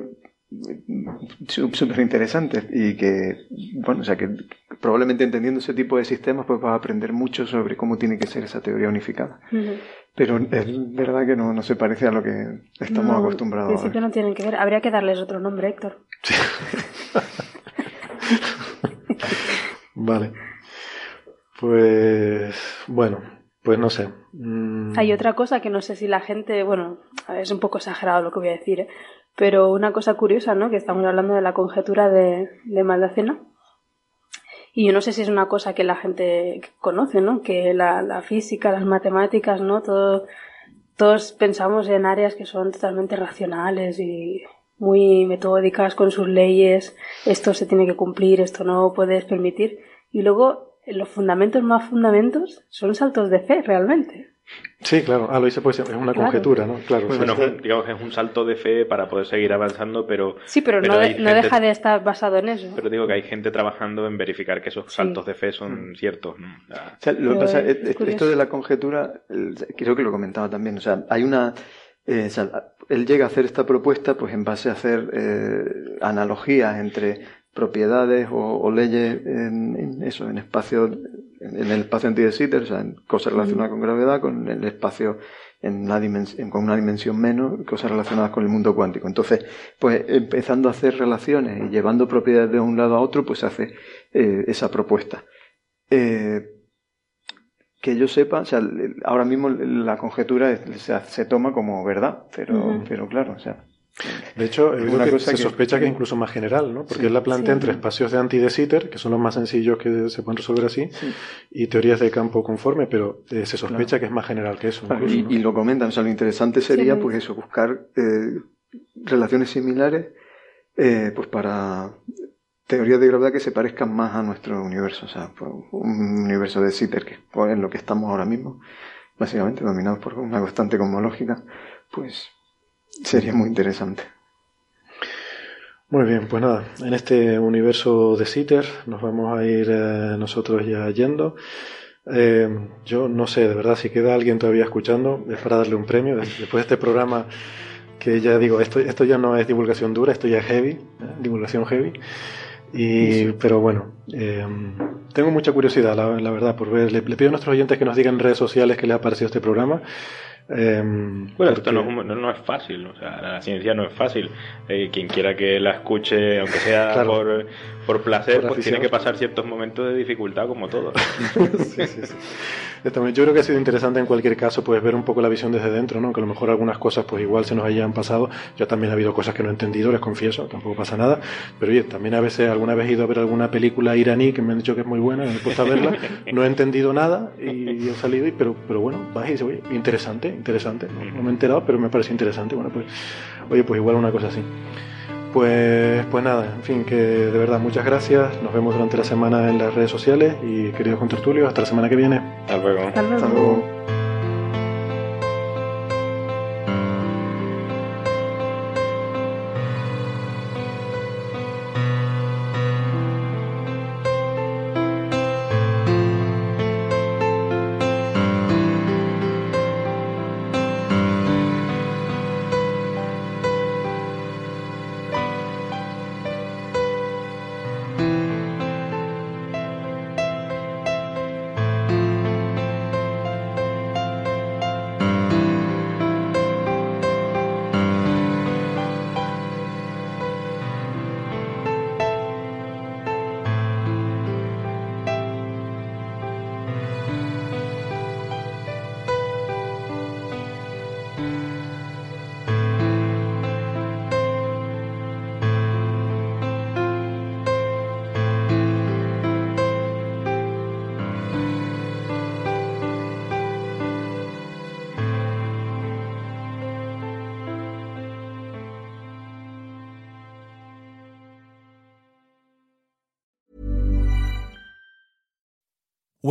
súper interesantes y que, bueno, o sea que probablemente entendiendo ese tipo de sistemas pues vas a aprender mucho sobre cómo tiene que ser esa teoría unificada. Pero es verdad que no, no, se parece a lo que estamos acostumbrados. En principio no tienen que ver. Habría que darles otro nombre, Héctor. vale. Pues bueno, pues no sé. Mm. Hay otra cosa que no sé si la gente, bueno, es un poco exagerado lo que voy a decir, ¿eh? pero una cosa curiosa, ¿no? Que estamos hablando de la conjetura de, de Maldacena. Y yo no sé si es una cosa que la gente conoce, ¿no? Que la, la física, las matemáticas, ¿no? Todo, todos pensamos en áreas que son totalmente racionales y muy metódicas con sus leyes. Esto se tiene que cumplir, esto no puedes permitir. Y luego los fundamentos más fundamentos son saltos de fe, realmente. Sí, claro. Ah, lo hice pues es una conjetura, ¿no? Claro. Bueno, digamos es un salto de fe para poder seguir avanzando, pero... Sí, pero, no, deja de estar basado en eso. Pero digo que hay gente trabajando en verificar que esos saltos de fe son mm. ciertos, ¿no? lo que esto de la conjetura, creo que lo comentaba también, o sea, hay una... Eh, él llega a hacer esta propuesta pues en base a hacer eh, analogías entre propiedades o, leyes en, eso, en espacio, en, el espacio anti de Sitter, o sea, en cosas relacionadas con gravedad, con el espacio en una dimensión, con una dimensión menos, cosas relacionadas con el mundo cuántico. Entonces, pues empezando a hacer relaciones y llevando propiedades de un lado a otro, pues hace eh, esa propuesta. Eh, que yo sepa, o sea, ahora mismo la conjetura se, toma como verdad, pero, pero claro, o sea, de hecho, se sospecha que es incluso más general, ¿no? Porque él la plantea entre espacios de anti de Sitter, que son los más sencillos que se pueden resolver así, y teorías de campo conforme, pero eh, se sospecha que es más general que eso. y, lo comentan, o sea, lo interesante sería, pues eso, buscar eh, relaciones similares, eh, pues para teorías de gravedad que se parezcan más a nuestro universo, o sea, pues, un universo de Sitter, que es en lo que estamos ahora mismo, básicamente dominados por una constante cosmológica, pues Sería muy interesante. Muy bien, pues nada, en este universo de Sitter nos vamos a ir eh, nosotros ya yendo. Eh, yo no sé, de verdad, si queda alguien todavía escuchando, es para darle un premio. Después de este programa, que ya digo, esto, esto ya no es divulgación dura, esto ya es heavy, ¿eh? divulgación heavy. Y, Pero bueno, tengo mucha curiosidad, la, verdad, por ver. Le, le, pido a nuestros oyentes que nos digan en redes sociales qué les ha parecido este programa. Em, bueno, esto no, es fácil, o sea, la ciencia no es fácil. Eh, quien quiera que la escuche, aunque sea por, por, placer, pues tiene que pasar ciertos momentos de dificultad como todo. sí, sí, sí. Yo creo que ha sido interesante en cualquier caso pues ver un poco la visión desde dentro, ¿no? Que a lo mejor algunas cosas pues igual se nos hayan pasado. Yo también ha habido cosas que no he entendido, les confieso, tampoco pasa nada. Pero oye, también a veces, alguna vez he ido a ver alguna película iraní que me han dicho que es muy buena, me he puesto a verla, no he entendido nada y, he salido, y, pero, pero bueno, vas y dices, oye, interesante, interesante. No, me he enterado, pero me parece interesante. Bueno, pues, oye, pues igual una cosa así. Pues, pues nada, en fin, que de verdad muchas gracias. Nos vemos durante la semana en las redes sociales y queridos contertulios, hasta la semana que viene. Hasta luego. Hasta luego.